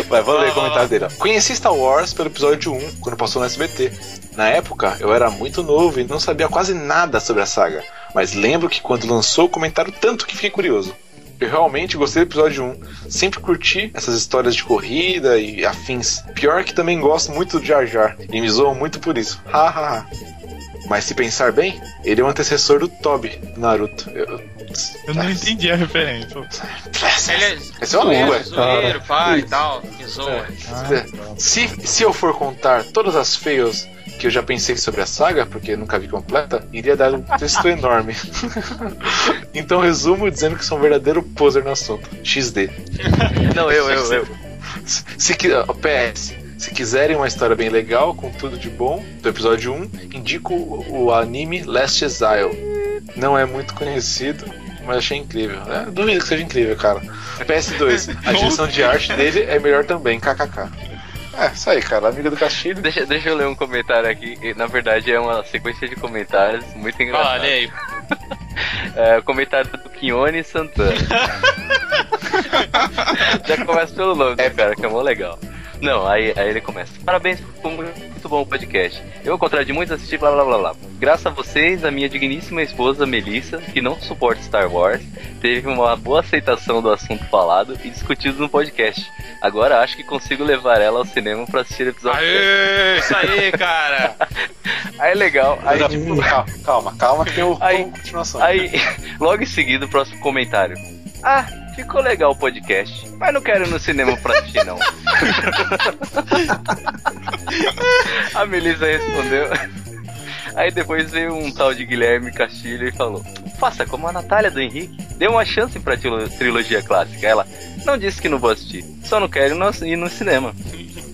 Vai, vou ler o comentário dele. Conheci Star Wars pelo episódio 1, quando passou no SBT. Na época, eu era muito novo e não sabia quase nada sobre a saga. Mas lembro que quando lançou o comentário, tanto que fiquei curioso. Eu realmente gostei do episódio 1. Sempre curti essas histórias de corrida e afins. Pior que também gosto muito do Jar Jar. E me zoam muito por isso. Hahaha. Mas se pensar bem, ele é o antecessor do Toby, do Naruto. Eu, Eu não entendi a referência. Ele é Esse é zoeiro, língua. zoeiro, pai e tal. Que zoa. Se, se eu for contar todas as fails que eu já pensei sobre a saga, porque nunca vi completa, iria dar um texto enorme. *laughs* então resumo dizendo que sou um verdadeiro poser no assunto. XD. Não, eu, eu, eu. Se, se PS, se quiserem uma história bem legal, com tudo de bom, do episódio 1, indico o, o anime Last Exile. Não é muito conhecido, mas achei incrível. É, duvido que seja incrível, cara. PS2, a *laughs* direção de arte dele é melhor também, kkk. É, isso aí, cara, amiga do Castilho. Deixa, deixa eu ler um comentário aqui. Na verdade é uma sequência de comentários muito engraçada. lê aí. *laughs* É, comentário do Quione Santana. *laughs* Já começa pelo nome do cara, que é mó legal. Não, aí, aí ele começa. Parabéns por um muito bom podcast. Eu, ao contrário de muitos, assisti blá blá blá blá. Graças a vocês, a minha digníssima esposa Melissa, que não suporta Star Wars, teve uma boa aceitação do assunto falado e discutido no podcast. Agora acho que consigo levar ela ao cinema pra assistir o episódio. Aê, isso aí, cara. *laughs* Aí é legal. Aí, Não, tipo, calma, calma, calma, que tem o Aí- a continuação. Aí, *laughs* logo em seguida, o próximo comentário. Ah, ficou legal o podcast, mas não quero ir no cinema pra assistir, não. *laughs* A Melissa respondeu. Aí depois veio um tal de Guilherme Castilho e falou: Faça como a Natália do Henrique, dê uma chance pra trilo- trilogia clássica. Ela não disse que não vou assistir, só não quero ir no, cinema.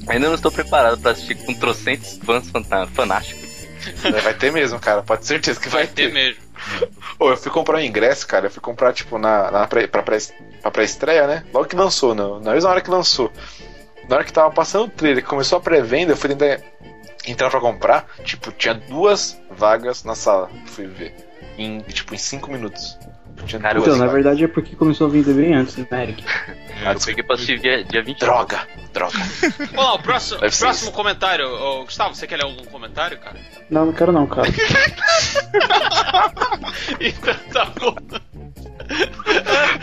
Ainda não estou preparado pra assistir com trocentos fãs fanáticos. Vai ter mesmo, cara. Pode ter certeza que vai, Vai ter mesmo. Eu fui comprar um ingresso, cara. Eu fui comprar, tipo, na, na pré, pra, pra pré-estreia, né? Logo que lançou, não, na mesma hora que lançou. Na hora que tava passando o trailer, começou a pré-venda, eu fui tentar entrar pra comprar. Tipo, tinha duas vagas na sala. Fui ver. Em, tipo, em cinco minutos. Cara, Então, na verdade é porque começou a vender bem antes, né, Eric? Eu peguei pra assistir dia, dia 20 Droga, droga. Vamos lá, o próximo, próximo isso. comentário. Ô, Gustavo, você quer ler algum comentário, cara? *laughs* Não, não quero não, cara. *laughs* Então tá bom.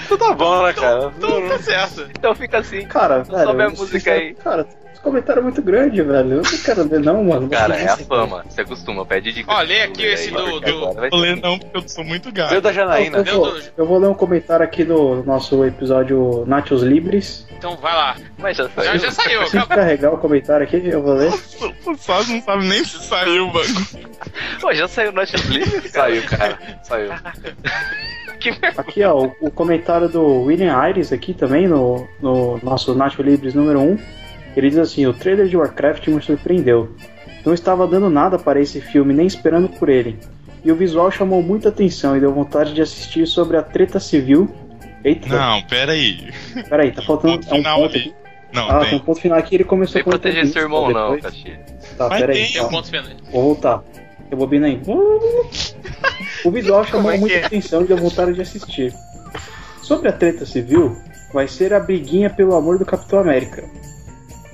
Então tá bom, né, cara? Então tá certo. Então fica assim. Cara, velho. Sobe a música aí. Cara, comentário muito grande, velho. Eu não quero ver, não, mano. Cara, é a fama. Você acostuma, pede dica. Ó, de lê aqui esse aí, do- do- Vou ler não, porque eu sou muito gato. Da Eu, Janaína. eu Deu vou, eu vou ler um comentário aqui do nosso episódio Nachos Libres. Então vai lá. Mas já Já, saiu. já saiu. Deixa eu acabou. carregar o comentário aqui, eu vou ler. O Sós não sabe nem se saiu, mano. Pô, já saiu Netflix, cara. Saiu, cara. Saiu. *laughs* Aqui, ó, o, o comentário do William Aires aqui também, no, no nosso Nacho Libres número 1. Ele diz assim, o trailer de Warcraft me surpreendeu. Não estava dando nada para esse filme, nem esperando por ele. E o visual chamou muita atenção e deu vontade de assistir sobre a treta civil. Eita, Não, pera aí. peraí, tá faltando Ponto é um ponto ali. aqui. Não, Ah, tem tem. um ponto final aqui, ele começou Sem com proteger seu irmão, não, Caxi. Tá, Mas peraí. tem, Tem um tá. ponto final. Vou voltar. Rebobina aí. O visual *laughs* chamou é muita é? atenção e deu vontade de assistir. Sobre a treta civil, vai ser a briguinha pelo amor do Capitão América.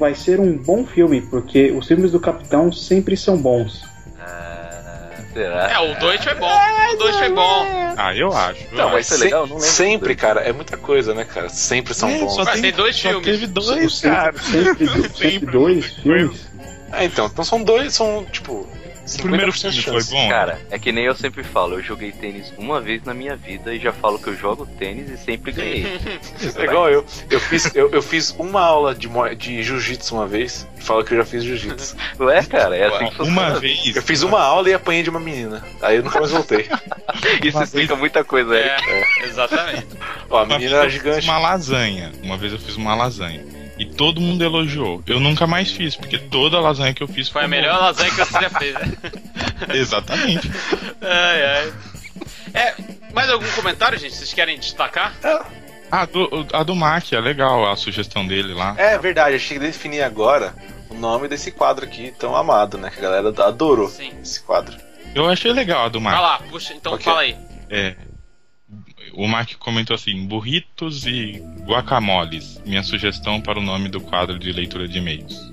Vai ser um bom filme, porque os filmes do Capitão sempre são bons. Ah, será? É, o 2 foi bom. O 2 foi bom. Ah, eu acho. Não, vai mas ser se- legal? Não sempre, cara, é muita coisa, né, cara? Sempre são É, bons. só tem dois só filmes. Teve dois, cara. Sempre, sempre dois *laughs* filmes. Ah, então, então são dois, são, tipo, O primeiro 50% filme de foi chance. bom? Cara, é que nem eu sempre falo, eu joguei tênis uma vez na minha vida e já falo que eu jogo tênis e sempre ganhei. *laughs* É igual eu. Eu fiz, eu, eu fiz uma aula de, de jiu-jitsu uma vez. e Falo que eu já fiz jiu-jitsu. *laughs* Ué, cara, é assim que funciona. Uma vez. Eu fiz uma aula e apanhei de uma menina. Aí eu nunca mais voltei. *laughs* Isso explica muita coisa, É, Eric. exatamente. Ó, a Uma menina era vez gigante. uma lasanha. Uma vez eu fiz uma lasanha. E todo mundo elogiou. Eu nunca mais fiz, porque toda lasanha que eu fiz Foi a melhor boa. lasanha que você já fez. né? *laughs* Exatamente. Ai, ai. É, mais algum comentário, gente? Vocês querem destacar? Ah, do, a do Mac é legal, a sugestão dele lá. É verdade, eu cheguei a definir agora o nome desse quadro aqui tão amado, né? Que a galera adorou Sim. esse quadro. Eu achei legal a do Mac. Vai lá, puxa, então Ok. fala aí. É. O Mac comentou assim: burritos e guacamoles. Minha sugestão para o nome do quadro de leitura de e-mails.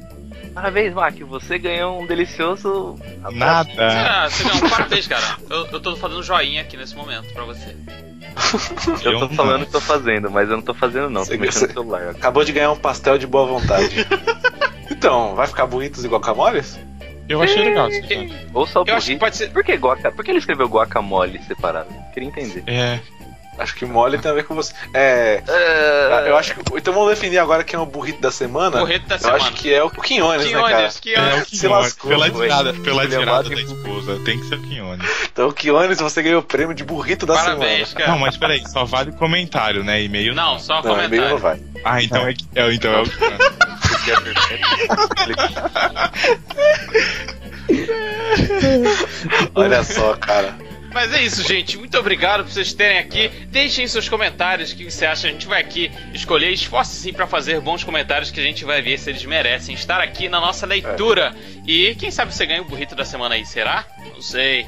Parabéns, Mac, você ganhou um delicioso. Nada. Ah, você ganhou, parabéns, cara. Eu, eu tô fazendo joinha aqui nesse momento pra você. Eu *laughs* Eu tô não. falando que tô fazendo, mas eu não tô fazendo não, Você- tô mexendo você- no celular. Acabou de ganhar um pastel de boa vontade. *laughs* então, vai ficar burritos igual camoles? Eu achei legal sugestão. Ou só Eu acho que burrito. pode ser. Por que, guaca... Por que ele escreveu guacamole separado? Queria entender. É. Acho que mole tem a ver com você. É. Ah, Eu acho que. Então vamos definir agora quem é o burrito da semana. Burrito da eu semana. acho que é o Quinones, né, cara? Quinones, É o Quinones. Se Quinones. lascou, Pela tirada, pela é tirada da esposa. Tem que ser o Quinones. Então, Quinones, você ganhou o prêmio de burrito da Parabéns, semana. cara. Não, mas peraí, só vale comentário, né? E-mail Não, só Não, e-mail não comentário. vai. Ah, então é, é, então é o Quinones. é. *laughs* Olha só, cara. Mas é isso, gente. Muito obrigado por vocês estarem aqui. Deixem seus comentários. O que você acha? A gente vai aqui escolher. Esforce-se pra fazer bons comentários que a gente vai ver se eles merecem estar aqui na nossa leitura. E quem sabe você ganha o burrito da semana aí, será? Não sei.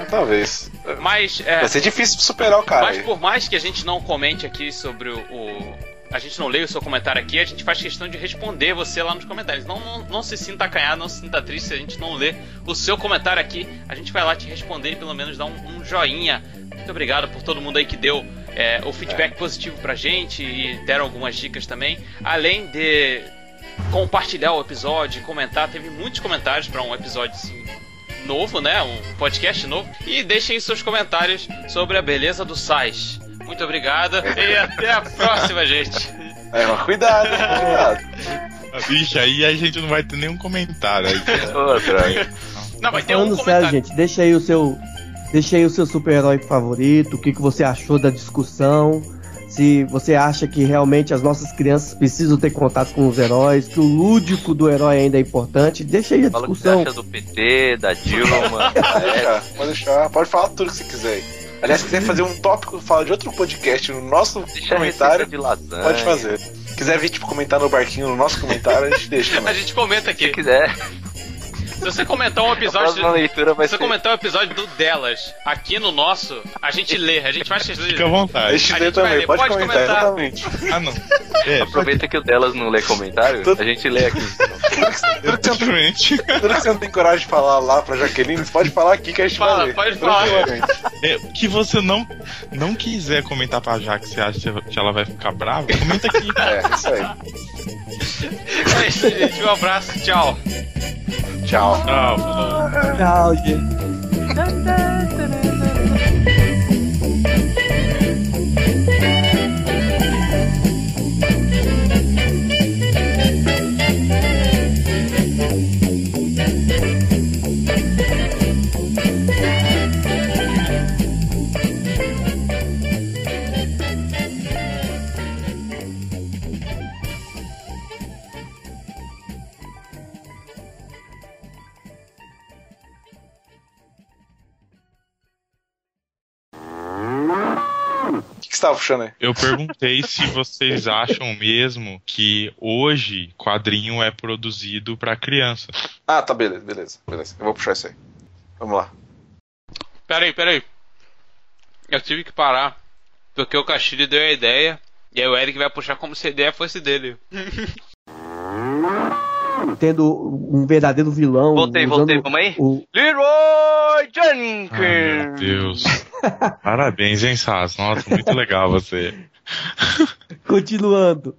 É, talvez. Mas, é, Vai ser difícil superar o cara. mas aí. por mais que a gente não comente aqui sobre o. o- a gente não leia o seu comentário aqui, a gente faz questão de responder você lá nos comentários. Não, não, não se sinta acanhado, não se sinta triste se a gente não ler o seu comentário aqui. A gente vai lá te responder e pelo menos dar um, um joinha. Muito obrigado por todo mundo aí que deu é, o feedback positivo pra gente e deram algumas dicas também. Além de compartilhar o episódio, comentar, teve muitos comentários para um episódio assim, novo, né? Um podcast novo. E deixem seus comentários sobre a beleza do Sais. Muito obrigado e até a próxima, gente. É, mas cuidado, cuidado. Vixe, aí a gente não vai ter nenhum comentário. Aí, droga. Não, vai ter um Falando sério, comentário. gente, deixa aí o seu. Deixa aí o seu super-herói favorito, o que, que você achou da discussão. Se você acha que realmente as nossas crianças precisam ter contato com os heróis, que o lúdico do herói ainda é importante, deixa aí a Fala o que você discussão. acha do PT, da Dilma. *laughs* Deixar, pode deixar. Pode falar tudo que você quiser aí. Aliás, se quiser fazer um tópico, fala de outro podcast no nosso Deixa comentário, lasanha. pode fazer. Se quiser vir, tipo, comentar no barquinho no nosso comentário, a gente deixa *laughs* A gente comenta Se aqui. quiser, Se você comentar um a episódio. leitura vai Se você ser... comentar um episódio do delas aqui no nosso, a gente lê, a gente faz Fica à A vontade. gente A gente vai também, ler, pode, pode comentar, comentar. Ah, não. É, Aproveita que o delas não lê comentário, Tudo- a gente lê aqui. exatamente. Tudo que você não tem coragem de falar lá pra Jaqueline, você pode falar aqui que a gente Fala, vai ler. pode falar. Tranquilamente. É, que você não, não quiser comentar pra Jaque se acha que ela vai ficar brava, comenta aqui. É, isso aí. *laughs* É isso, gente. Um abraço, tchau. Tchau. Tchau. Tchau, gente. O que, que você tava puxando aí? Eu perguntei se vocês acham mesmo que hoje quadrinho é produzido pra criança. Ah, tá, beleza, beleza, beleza. Eu vou puxar isso aí. Vamos lá. Peraí, peraí. Eu tive que parar. Porque o Castilho deu a ideia. E aí o Eric vai puxar como se a ideia fosse dele. *laughs* Tendo um verdadeiro vilão. Voltei, voltei, vamos aí? O... Leroy Ai, meu Jenkins! Deus. Parabéns, hein, Sass? Nossa, muito legal você. *laughs* Continuando.